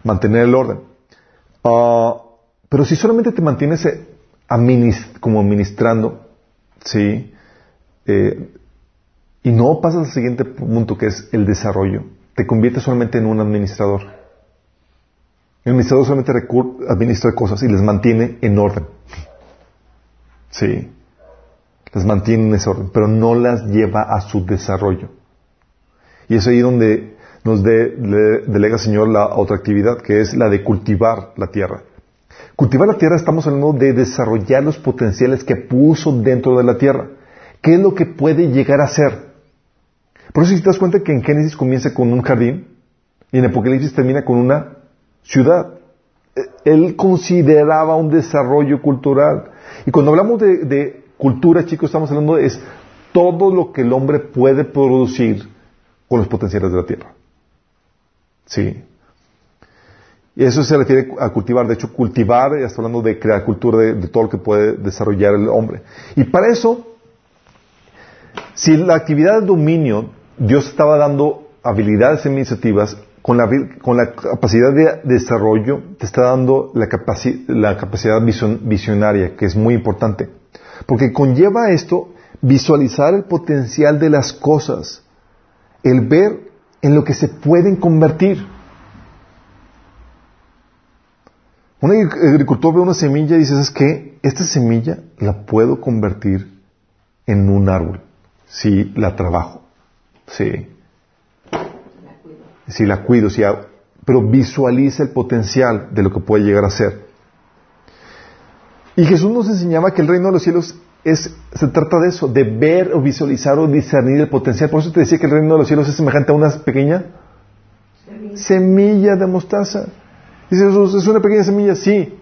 mantener el orden. Ah, pero si solamente te mantienes eh, como administrando, ¿sí? Eh, y no pasas al siguiente punto que es el desarrollo, te conviertes solamente en un administrador. El administrador solamente administra cosas y les mantiene en orden. Sí. Las mantiene en ese orden, pero no las lleva a su desarrollo. Y es ahí donde nos de- le- delega el Señor la otra actividad, que es la de cultivar la tierra. Cultivar la tierra estamos hablando de desarrollar los potenciales que puso dentro de la tierra. ¿Qué es lo que puede llegar a ser? Por eso si te das cuenta que en Génesis comienza con un jardín y en Apocalipsis termina con una ciudad. Eh, Él consideraba un desarrollo cultural. Y cuando hablamos de cultura, chicos, estamos hablando de es todo lo que el hombre puede producir con los potenciales de la tierra. Sí. Y eso se refiere a cultivar. De hecho, cultivar, ya está hablando de crear cultura, de, todo lo que puede desarrollar el hombre. Y para eso, si la actividad de dominio, Dios estaba dando habilidades administrativas, con la, con la capacidad de desarrollo, te está dando la, capaci- la capacidad vision- visionaria, que es muy importante. Porque conlleva esto visualizar el potencial de las cosas, el ver en lo que se pueden convertir. Un agric- agricultor ve una semilla y dice, ¿sabes qué? Esta semilla la puedo convertir en un árbol si la trabajo. Si la cuido, si pero visualiza el potencial de lo que puede llegar a ser. Y Jesús nos enseñaba que el reino de los cielos es, se trata de eso, de ver o visualizar o discernir el potencial. Por eso te decía que el reino de los cielos es semejante a una pequeña semilla de mostaza. Dice Jesús, es una pequeña semilla, sí.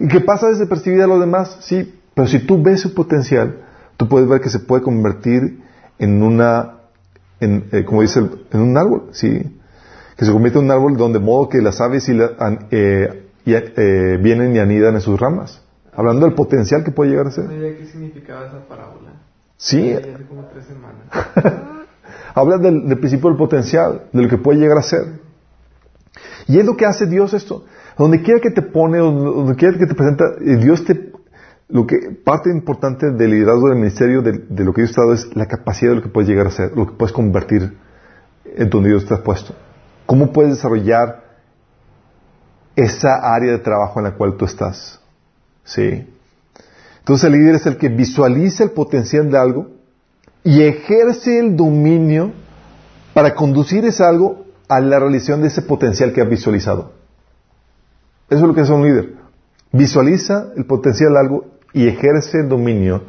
¿Y que pasa desapercibida a los demás? Sí. Pero si tú ves su potencial, tú puedes ver que se puede convertir en una, en, eh, como dice, el- en un árbol, sí. Que se convierte en un árbol donde modo que las aves y la- an- eh, y, eh, vienen y anidan en sus ramas. Hablando del potencial que puede llegar a No ser. sabía qué significaba esa parábola. Sí. Ya hace como tres semanas. Habla del, del principio del potencial, de lo que puede llegar a ser. Y es lo que hace Dios esto. Donde quiera que te pone, donde quiera que te presenta, Dios te... Lo que, parte importante del liderazgo del ministerio, de, de lo que Dios te ha dado, es la capacidad de lo que puedes llegar a ser, lo que puedes convertir en donde Dios te ha puesto. ¿Cómo puedes desarrollar esa área de trabajo en la cual tú estás? Sí. Entonces el líder es el que visualiza el potencial de algo y ejerce el dominio para conducir ese algo a la realización de ese potencial que ha visualizado. Eso es lo que hace un líder. Visualiza el potencial de algo y ejerce el dominio,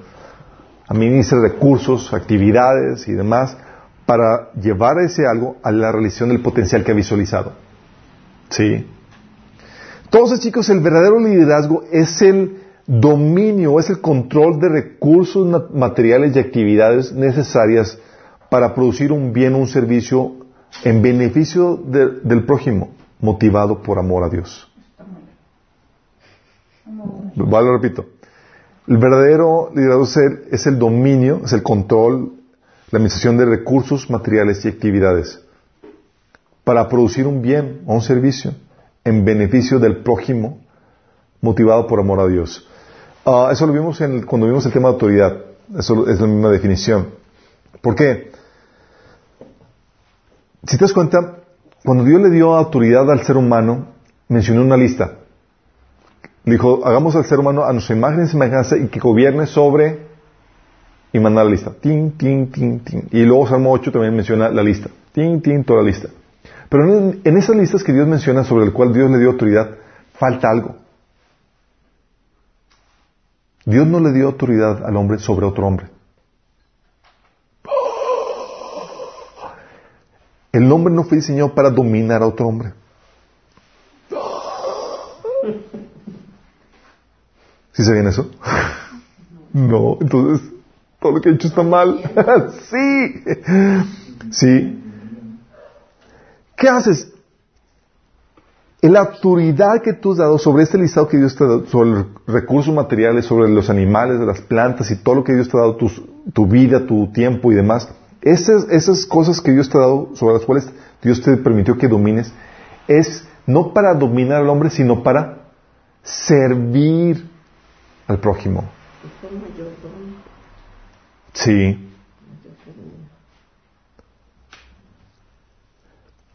administra recursos, actividades y demás para llevar ese algo a la realización del potencial que ha visualizado. ¿Sí? Entonces, chicos, el verdadero liderazgo es el dominio, es el control de recursos ma- materiales y actividades necesarias para producir un bien o un servicio en beneficio de- del prójimo, motivado por amor a Dios. Vale, lo repito. El verdadero liderazgo es es el dominio, es el control la administración de recursos materiales y actividades para producir un bien o un servicio en beneficio del prójimo motivado por amor a Dios. Ah, eso lo vimos en, cuando vimos el tema de autoridad. Eso es la misma definición. ¿Por qué? Si te das cuenta, cuando Dios le dio autoridad al ser humano, mencionó una lista. Le dijo, hagamos al ser humano a nuestra imagen y semejanza y que gobierne sobre y manda la lista. Tin, tin, tin, tin. Y luego Salmo 8 también menciona la lista. Tin, tin, toda la lista. Pero en, esas listas que Dios menciona sobre el cual Dios le dio autoridad, falta algo. Dios no le dio autoridad al hombre sobre otro hombre. El hombre no fue diseñado para dominar a otro hombre. ¿Sí sabían eso? No, entonces todo lo que he hecho está mal. sí, sí. ¿Qué haces? La autoridad que tú has dado sobre este listado que Dios te ha dado, sobre los recursos materiales, sobre los animales, las plantas y todo lo que Dios te ha dado, tu, vida, tu tiempo y demás, esas, esas cosas que Dios te ha dado, sobre las cuales Dios te permitió que domines, es no para dominar al hombre, sino para servir al prójimo. Sí.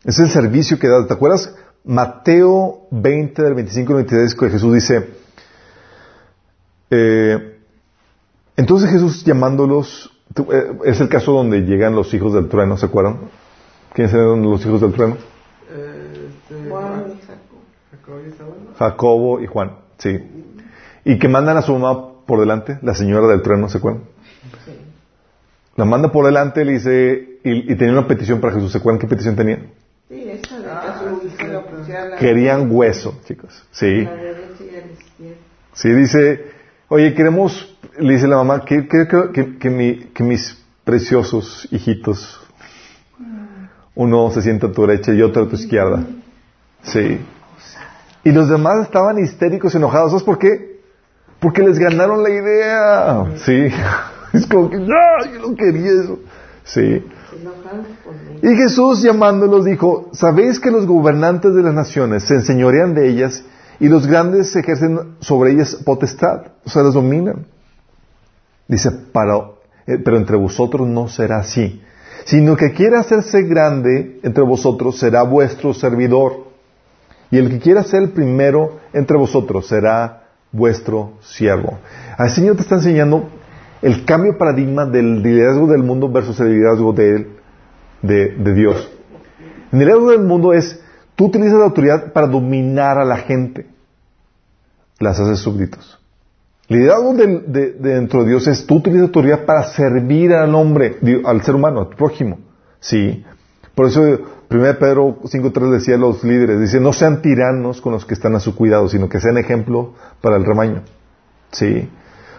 Es el servicio que da. ¿Te acuerdas? Mateo 20, del 25 al 23, que Jesús dice, eh, entonces Jesús llamándolos, eh, es el caso donde llegan los hijos del trueno, ¿se acuerdan? ¿Quiénes eran los hijos del trueno? Juan, Jacobo y Juan, sí. Y que mandan a su mamá por delante, la señora del trueno, ¿se acuerdan? La manda por delante, le dice, y, tenía una petición para Jesús. ¿Se acuerdan qué petición tenía? Sí, esa de ah, Querían hueso, chicos. Sí. Sí, dice, oye, queremos, le dice la mamá, que, que, que, mis preciosos hijitos, uno se sienta a tu derecha y otro a tu izquierda. Sí. Y los demás estaban histéricos, enojados. ¿Sabes por qué? Porque les ganaron la idea. Sí. Es como que, ¡no! Yo no quería eso. Sí. Y Jesús llamándolos dijo, ¿sabéis que los gobernantes de las naciones se enseñorean de ellas y los grandes ejercen sobre ellas potestad? O sea, las dominan. Dice, eh, pero entre vosotros no será así, sino que quiera hacerse grande entre vosotros será vuestro servidor. Y el que quiera ser el primero entre vosotros será vuestro siervo. El Señor te está enseñando el cambio de paradigma del liderazgo del mundo versus el liderazgo de, de, Dios. El liderazgo del mundo es, tú utilizas la autoridad para dominar a la gente. Las haces súbditos. El liderazgo de, dentro de Dios es, tú utilizas la autoridad para servir al hombre, al ser humano, al prójimo. Sí. Por eso 1 Pedro 5.3 decía a los líderes, dice, no sean tiranos con los que están a su cuidado, sino que sean ejemplo para el rebaño. Sí.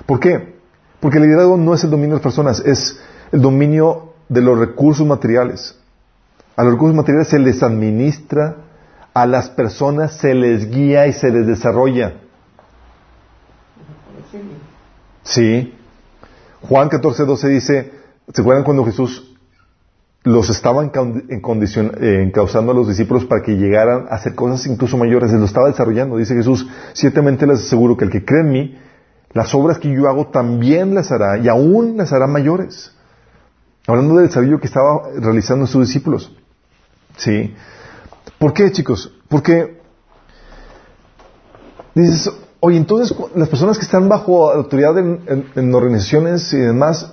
¿Por qué? Porque el liderazgo no es el dominio de las personas, es el dominio de los recursos materiales. A los recursos materiales se les administra, a las personas se les guía y se les desarrolla. Sí. Juan 14, 12 dice, ¿se acuerdan cuando Jesús los estaba eh, encauzando a los discípulos para que llegaran a hacer cosas incluso mayores? Se lo estaba desarrollando. Dice Jesús, ciertamente les aseguro que el que cree en mí, las obras que yo hago también las hará y aún las hará mayores. Hablando del desarrollo que estaba realizando sus discípulos. ¿Sí? ¿Por qué, chicos? Porque dices, oye, entonces las personas que están bajo autoridad en, organizaciones y demás,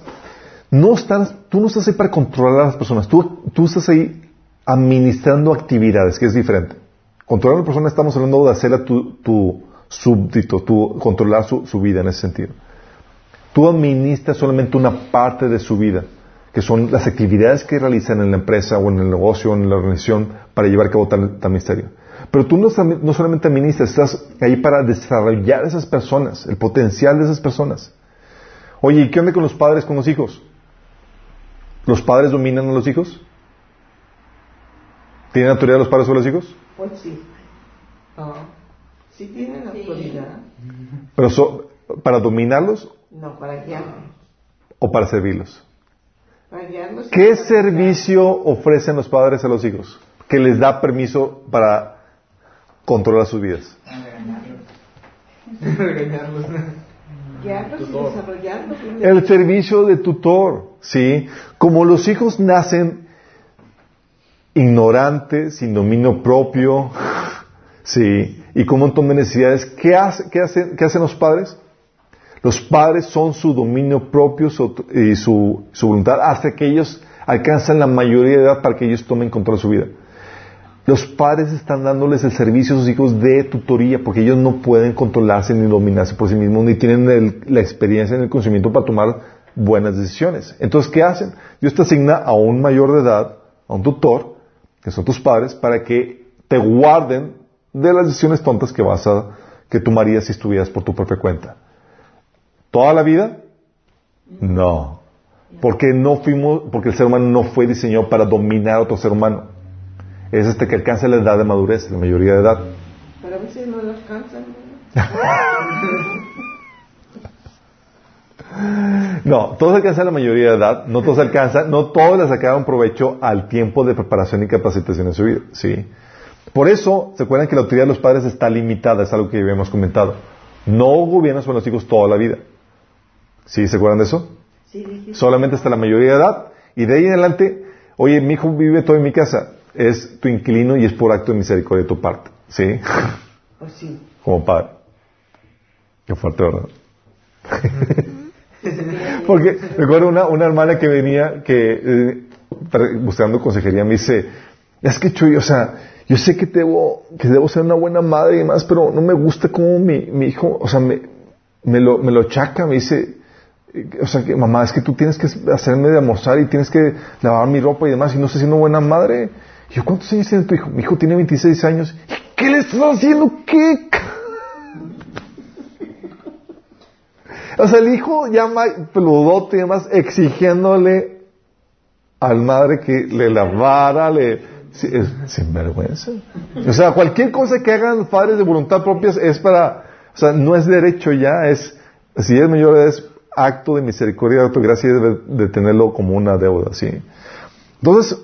no están, tú no estás ahí para controlar a las personas, tú, tú estás ahí administrando actividades, que es diferente. Controlar a la persona estamos hablando de hacer a tu súbdito, tú controlar su, vida en ese sentido. Tú administras solamente una parte de su vida, que son las actividades que realizan en la empresa o en el negocio o en la organización para llevar a cabo tal, ministerio. Pero tú no, no, solamente administras, estás ahí para desarrollar a esas personas, el potencial de esas personas. Oye, ¿y qué onda con los padres, con los hijos? ¿Los padres dominan a los hijos? ¿Tienen autoridad los padres sobre los hijos? Pues sí. Ah. Si tienen autoridad. Pero ¿para dominarlos? No, para guiarlos. ¿O para servirlos? Para guiarlos ¿Qué para- servicio ofrecen los padres a los hijos? Que les da permiso para controlar sus vidas. Regañarlos. Guiarlos y Tutor. desarrollarlos. El servicio de tutor, ¿sí? Como los hijos nacen ignorantes, sin dominio propio, ¿sí? Y con un de necesidades, ¿qué, hace- qué hacen, los padres? Los padres son su dominio propio y su, voluntad hasta que ellos alcanzan la mayoría de edad para que ellos tomen control de su vida. Los padres están dándoles el servicio a sus hijos de tutoría porque ellos no pueden controlarse ni dominarse por sí mismos ni tienen la experiencia en el conocimiento para tomar buenas decisiones. Entonces, ¿qué hacen? Dios te asigna a un mayor de edad, a un tutor, que son tus padres, para que te guarden de las decisiones tontas que vas a, que tomarías si estuvieras por tu propia cuenta. ¿Toda la vida? No. Porque no fuimos, porque el ser humano no fue diseñado para dominar a otro ser humano. Es este que alcanza la edad de madurez, la mayoría de edad. Pero a veces no los alcanzan. ¿no? Todos alcanzan la mayoría de edad, no todos alcanzan, no todos les sacaron provecho al tiempo de preparación y capacitación en su vida, ¿sí? Por eso, ¿se acuerdan que la autoridad de los padres está limitada? Es algo que habíamos comentado. No gobiernan sobre los hijos toda la vida. ¿Sí? ¿Se acuerdan de eso? Sí, dijiste. Solamente hasta la mayoría de edad. Y de ahí en adelante, oye, mi hijo vive todo en mi casa. Es tu inquilino y es por acto de misericordia de tu parte. ¿Sí? Pues sí. Como padre. Qué fuerte, ¿verdad? Porque recuerdo una, una hermana que venía, que eh, buscando consejería, me dice, es que Chuy, o sea, yo sé que debo, que debo ser una buena madre y demás, pero no me gusta cómo mi, hijo, o sea, me, me lo, me lo chaca, me dice, eh, o sea, que mamá, es que tú tienes que hacerme de almorzar y tienes que lavar mi ropa y demás, y no estoy siendo buena madre. Y yo, ¿cuántos años tiene tu hijo? Mi hijo tiene 26 años. ¿Qué le estás haciendo? ¿Qué? O sea, el hijo llama peludote y demás, exigiéndole al madre que le lavara, le... sí, es sinvergüenza. O sea, cualquier cosa que hagan los padres de voluntad propia es para... O sea, no es derecho ya, es... Si es mayor, es acto de misericordia, acto de gracia debe de tenerlo como una deuda, ¿sí? Entonces,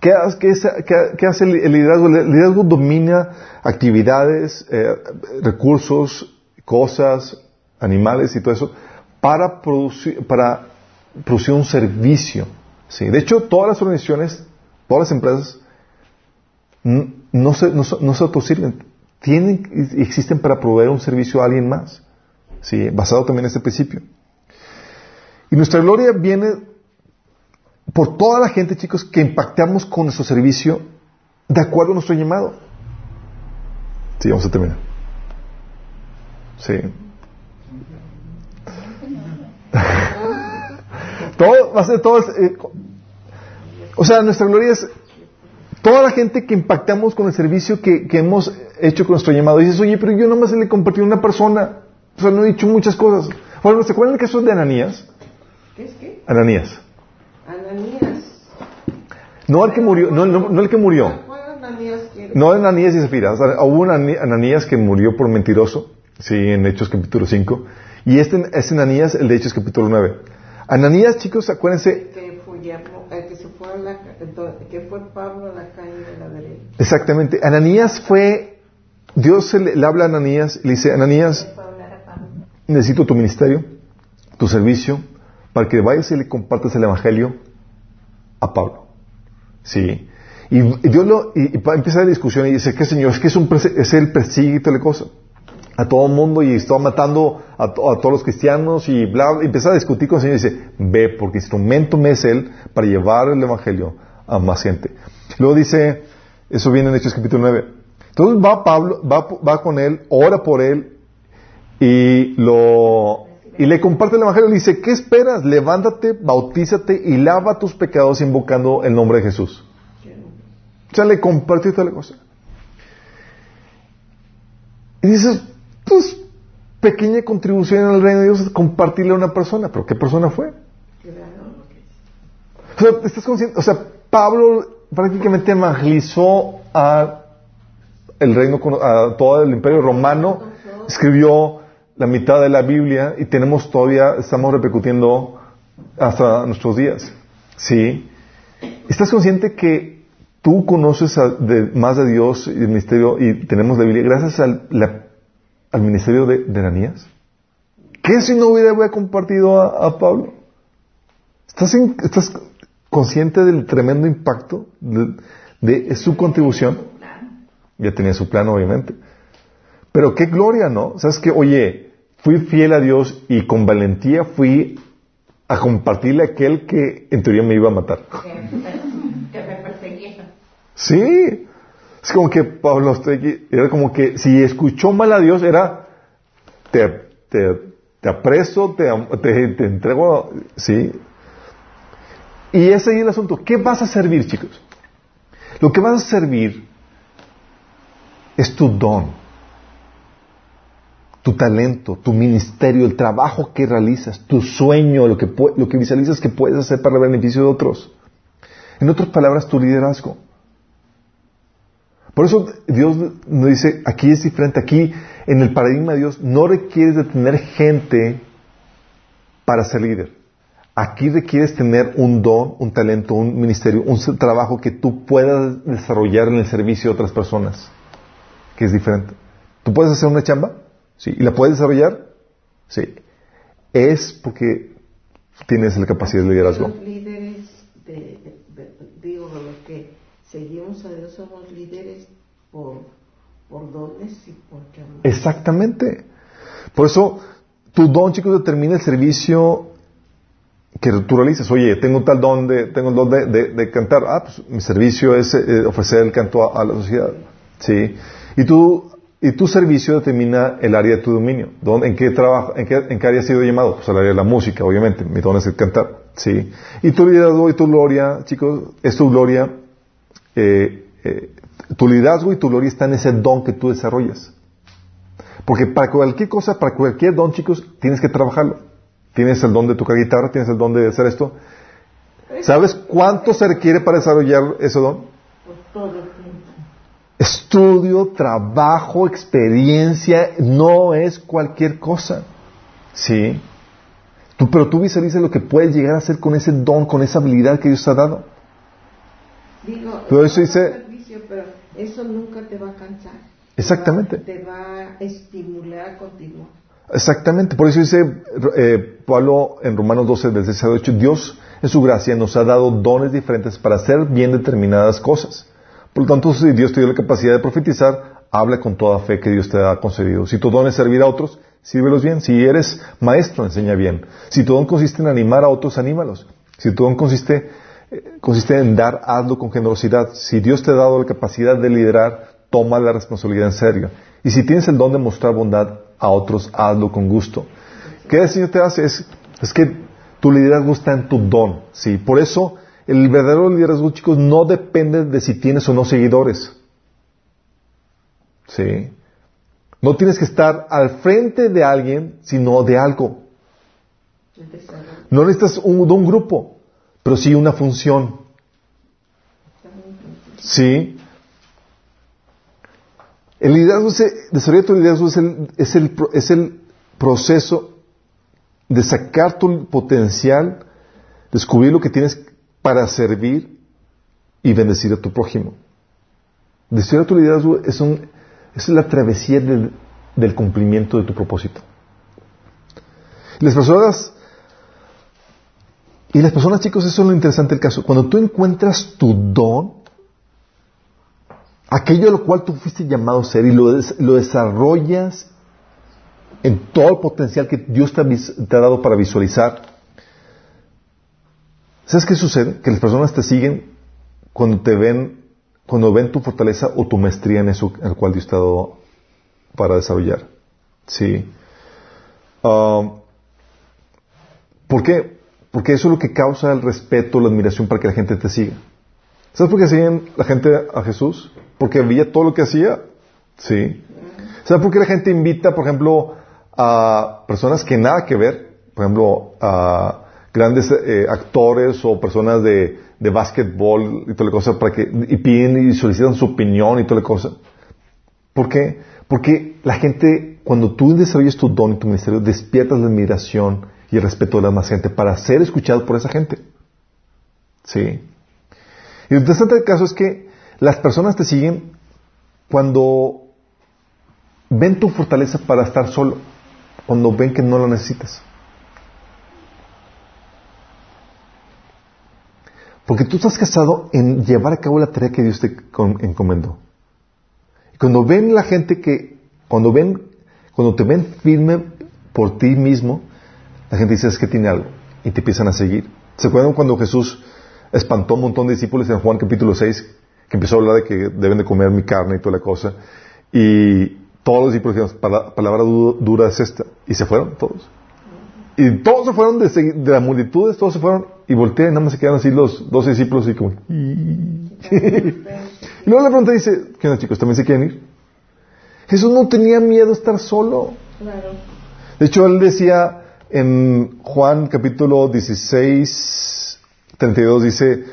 ¿qué hace, el liderazgo? El liderazgo domina actividades, eh, recursos, cosas, animales y todo eso para producir, para producir un servicio. ¿sí? De hecho, todas las organizaciones, todas las empresas, no se, no, no se autosirven. Tienen, existen para proveer un servicio a alguien más. ¿sí? Basado también en este principio. Y nuestra gloria viene por toda la gente, chicos, que impactamos con nuestro servicio de acuerdo a nuestro llamado. Sí, vamos a terminar. Sí. todo, va a ser todo. eh, o sea, nuestra gloria es toda la gente que impactamos con el servicio que, que hemos hecho con nuestro llamado. Dices, oye, pero yo nomás le compartí a una persona. O sea, no he dicho muchas cosas. Bueno, ¿se acuerdan el caso de Ananías? ¿Qué es qué? Ananías. Ananías. No el que murió, no, no, no el que murió. No Ananías y Zafira. O sea, hubo un Ananías que murió por mentiroso, sí, en Hechos capítulo 5. Y este es Ananías, el de Hechos capítulo 9. Ananías, chicos, acuérdense, Que fue, a la, que Pablo a la calle de la derecha. exactamente, Ananías fue, Dios le, le habla a Ananías y le dice, Ananías, necesito tu ministerio, tu servicio, para que vayas y le compartas el Evangelio a Pablo. Sí. Y, y Dios lo, y, empieza la discusión y dice, ¿qué señor? Es que es, un, es el persigue y toda la cosa. A todo el mundo y está matando a, to- a todos los cristianos y bla. Y empieza a discutir con el Señor y dice, ve, porque instrumento me es Él para llevar el Evangelio a más gente. Luego dice, eso viene en Hechos capítulo 9. Entonces va Pablo, va, va con él, ora por él y lo y le comparte el evangelio. Le dice, ¿qué esperas? Levántate, bautízate y lava tus pecados invocando el nombre de Jesús. O sea, le compartió toda la cosa. Y dices, pues, pequeña contribución el reino de Dios es compartirle a una persona. ¿Pero qué persona fue? O sea, estás consciente, o sea, Pablo prácticamente evangelizó a el reino, a todo el imperio romano, escribió la mitad de la Biblia y tenemos todavía, estamos repercutiendo hasta nuestros días. ¿Sí? ¿Estás consciente que tú conoces a- más de Dios y el ministerio y tenemos la Biblia gracias al, la- al ministerio de, de Ananías? ¿Qué si no hubiera hubiera compartido a, a Pablo? ¿Estás, en- ¿Estás consciente del tremendo impacto de, de su contribución? Ya tenía su plan, obviamente. Pero qué gloria, ¿no? ¿Sabes que Oye, fui fiel a Dios y con valentía fui a compartirle a aquel que en teoría me iba a matar. que me perseguía. Sí. Es como que Pablo era como que si escuchó mal a Dios era te, te, te apreso, te, te, te entrego, sí. Y ese es el asunto. ¿Qué vas a servir, chicos? Lo que vas a servir es tu don, tu talento, tu ministerio, el trabajo que realizas, tu sueño, lo que, lo que visualizas que puedes hacer para el beneficio de otros. En otras palabras, tu liderazgo. Por eso Dios nos dice, aquí es diferente, aquí en el paradigma de Dios no requieres de tener gente para ser líder. Aquí requieres tener un don, un talento, un ministerio, un trabajo que tú puedas desarrollar en el servicio de otras personas, que es diferente. ¿Tú puedes hacer una chamba? Sí. ¿Y la puedes desarrollar? Sí. Es porque tienes la capacidad de liderazgo. Los líderes, de, de- de- digo, que seguimos a Dios somos líderes por, dones y por llamado. Exactamente. Por eso, tu don, chicos, determina el servicio que tú realizas. Oye, tengo tal don de, tengo el don de, de- cantar. Ah, pues mi servicio es eh, ofrecer el canto a, la sociedad. Sí. Y tu, y tu servicio determina el área de tu dominio. ¿Dónde, en qué trabajo, en qué, en qué área has sido llamado? Pues al área de la música, obviamente. Mi don es el cantar. Sí. Y tu liderazgo y tu gloria, chicos, es tu gloria, eh, eh, tu liderazgo y tu gloria está en ese don que tú desarrollas. Porque para cualquier cosa, para cualquier don, chicos, tienes que trabajarlo. Tienes el don de tocar guitarra, tienes el don de hacer esto. ¿Sabes cuánto se requiere para desarrollar ese don? Estudio, trabajo, experiencia, no es cualquier cosa. ¿Sí? Tú, pero tú visualizas lo que puedes llegar a hacer con ese don, con esa habilidad que Dios te ha dado. Digo, Pero eso dice- servicio, pero eso nunca te va a cansar. Exactamente. Te va a estimular a continuar. Exactamente, por eso dice eh, Pablo en Romanos 12, del 6 al 8, Dios en su gracia nos ha dado dones diferentes para hacer bien determinadas cosas. Por lo tanto, si Dios te dio la capacidad de profetizar, habla con toda fe que Dios te ha concedido. Si tu don es servir a otros, sírvelos bien. Si eres maestro, enseña bien. Si tu don consiste en animar a otros, anímalos. Si tu don consiste, consiste en dar, hazlo con generosidad. Si Dios te ha dado la capacidad de liderar, toma la responsabilidad en serio. Y si tienes el don de mostrar bondad a otros, hazlo con gusto. ¿Qué el Señor te hace? Es, es que tu liderazgo está en tu don. ¿sí? Por eso, el verdadero liderazgo, chicos, no depende de si tienes o no seguidores. ¿Sí? No tienes que estar al frente de alguien, sino de algo. No necesitas un, de un grupo, pero sí una función. Sí. El liderazgo, es, desarrollar tu liderazgo es el, es, el, es el proceso de sacar tu potencial, descubrir lo que tienes para servir y bendecir a tu prójimo. Desarrollar tu liderazgo es, un, es la travesía del, del cumplimiento de tu propósito. Las personas y las personas, chicos, eso es lo interesante del caso. Cuando tú encuentras tu don, aquello a lo cual tú fuiste llamado a ser y lo, lo desarrollas en todo el potencial que Dios te ha, dado para visualizar, ¿sabes qué sucede? Que las personas te siguen cuando te ven, cuando ven tu fortaleza o tu maestría en eso el cual Dios te ha dado para desarrollar. Sí. Ah, ¿Por qué? Porque eso es lo que causa el respeto, la admiración para que la gente te siga. ¿Sabes por qué siguen la gente a Jesús? Porque veía todo lo que hacía. Sí. ¿Sabes por qué la gente invita, por ejemplo, a personas que nada que ver? Por ejemplo, a grandes eh, actores o personas de, de básquetbol y toda la cosa para que, y piden y solicitan su opinión y toda la cosa. ¿Por qué? Porque la gente, cuando tú desarrollas tu don y tu ministerio, despiertas la admiración y el respeto de la más gente para ser escuchado por esa gente. Sí. Y lo interesante del caso es que las personas te siguen cuando ven tu fortaleza para estar solo, cuando ven que no lo necesitas. Porque tú estás casado en llevar a cabo la tarea que Dios te encomendó. Y cuando ven la gente que, cuando ven, cuando te ven firme por ti mismo, la gente dice es que tiene algo y te empiezan a seguir. ¿Se acuerdan cuando Jesús espantó a un montón de discípulos en Juan capítulo 6, que empezó a hablar de que deben de comer mi carne y toda la cosa? Y todos los discípulos dijeron, "Pala- palabra du- dura es esta. Y se fueron todos. Y todos se fueron de, de las multitudes, todos se fueron y voltean y nada más se quedaron así los dos discípulos y como... y luego le pregunta y dice, ¿qué onda chicos? ¿También se quieren ir? Jesús no tenía miedo a estar solo. Claro. De hecho, él decía en Juan capítulo 16, 32, dice,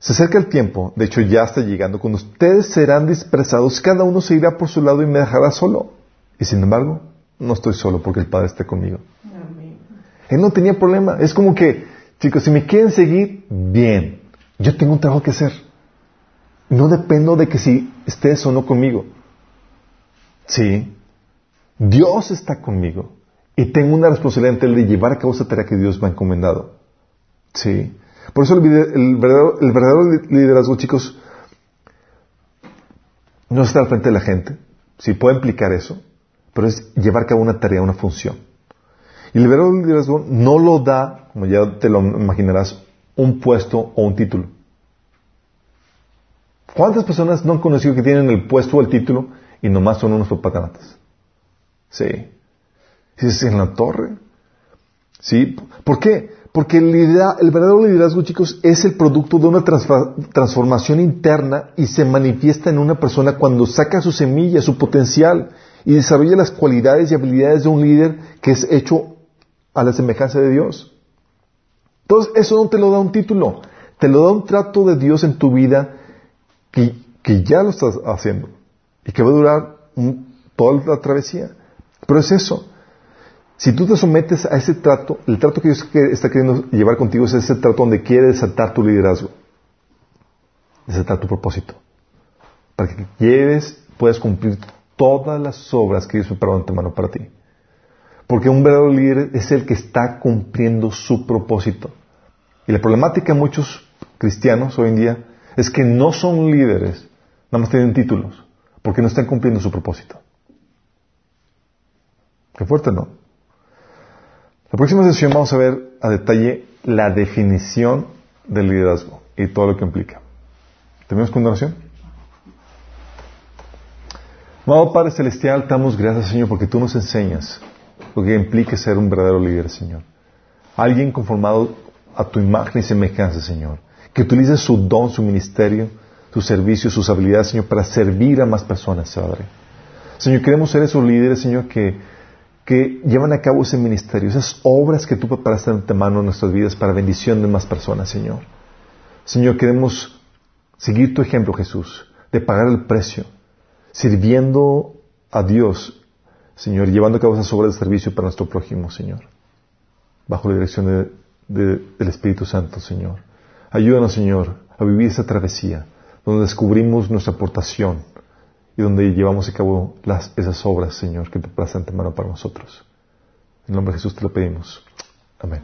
se acerca el tiempo, de hecho ya está llegando, cuando ustedes serán dispersados, cada uno se irá por su lado y me dejará solo. Y sin embargo, no estoy solo porque el Padre está conmigo. Amén. Él no tenía problema. Es como que, chicos, si me quieren seguir, bien. Yo tengo un trabajo que hacer. No dependo de que si estés o no conmigo. Sí. Dios está conmigo. Y tengo una responsabilidad ante Él de llevar a cabo esa tarea que Dios me ha encomendado. Sí. Por eso el, verdadero, liderazgo, chicos, no es estar al frente de la gente. Sí, puede implicar eso. Pero es llevar a cabo una tarea, una función. Y el verdadero liderazgo no lo da, como ya te lo imaginarás, un puesto o un título. ¿Cuántas personas no han conocido que tienen el puesto o el título y nomás son unos propaganatas? Sí. Dices, en la torre. ¿Sí? ¿Por qué? Porque el, verdadero liderazgo, chicos, es el producto de una transformación interna y se manifiesta en una persona cuando saca su semilla, su potencial y desarrolla las cualidades y habilidades de un líder que es hecho a la semejanza de Dios. Entonces, eso no te lo da un título, te lo da un trato de Dios en tu vida que, que ya lo estás haciendo y que va a durar un- toda la travesía. Pero es eso. Si tú te sometes a ese trato, el trato que Dios está queriendo llevar contigo es ese trato donde quiere desatar tu liderazgo, desatar tu propósito, para que lleves, puedas cumplir todas las obras que Dios preparó de antemano para ti. Porque un verdadero líder es el que está cumpliendo su propósito. Y la problemática de muchos cristianos hoy en día es que no son líderes, nada más tienen títulos, porque no están cumpliendo su propósito. Qué fuerte, ¿no? La próxima sesión vamos a ver a detalle la definición del liderazgo y todo lo que implica. ¿Tenemos con una? Amado Padre Celestial, damos gracias, Señor, porque tú nos enseñas lo que implica ser un verdadero líder, Señor. Alguien conformado a tu imagen y semejanza, Señor. Que utilice su don, su ministerio, su servicio, sus habilidades, Señor, para servir a más personas, Padre. Señor, queremos ser esos líderes, Señor, que, que llevan a cabo ese ministerio, esas obras que tú preparaste de antemano en nuestras vidas para bendición de más personas, Señor. Señor, queremos seguir tu ejemplo, Jesús, de pagar el precio, sirviendo a Dios, Señor, llevando a cabo esas obras de servicio para nuestro prójimo, Señor, bajo la dirección de- de- del Espíritu Santo, Señor. Ayúdanos, Señor, a vivir esa travesía, donde descubrimos nuestra aportación y donde llevamos a cabo las, esas obras, Señor, que preparaste de antemano para nosotros. En nombre de Jesús te lo pedimos. Amén.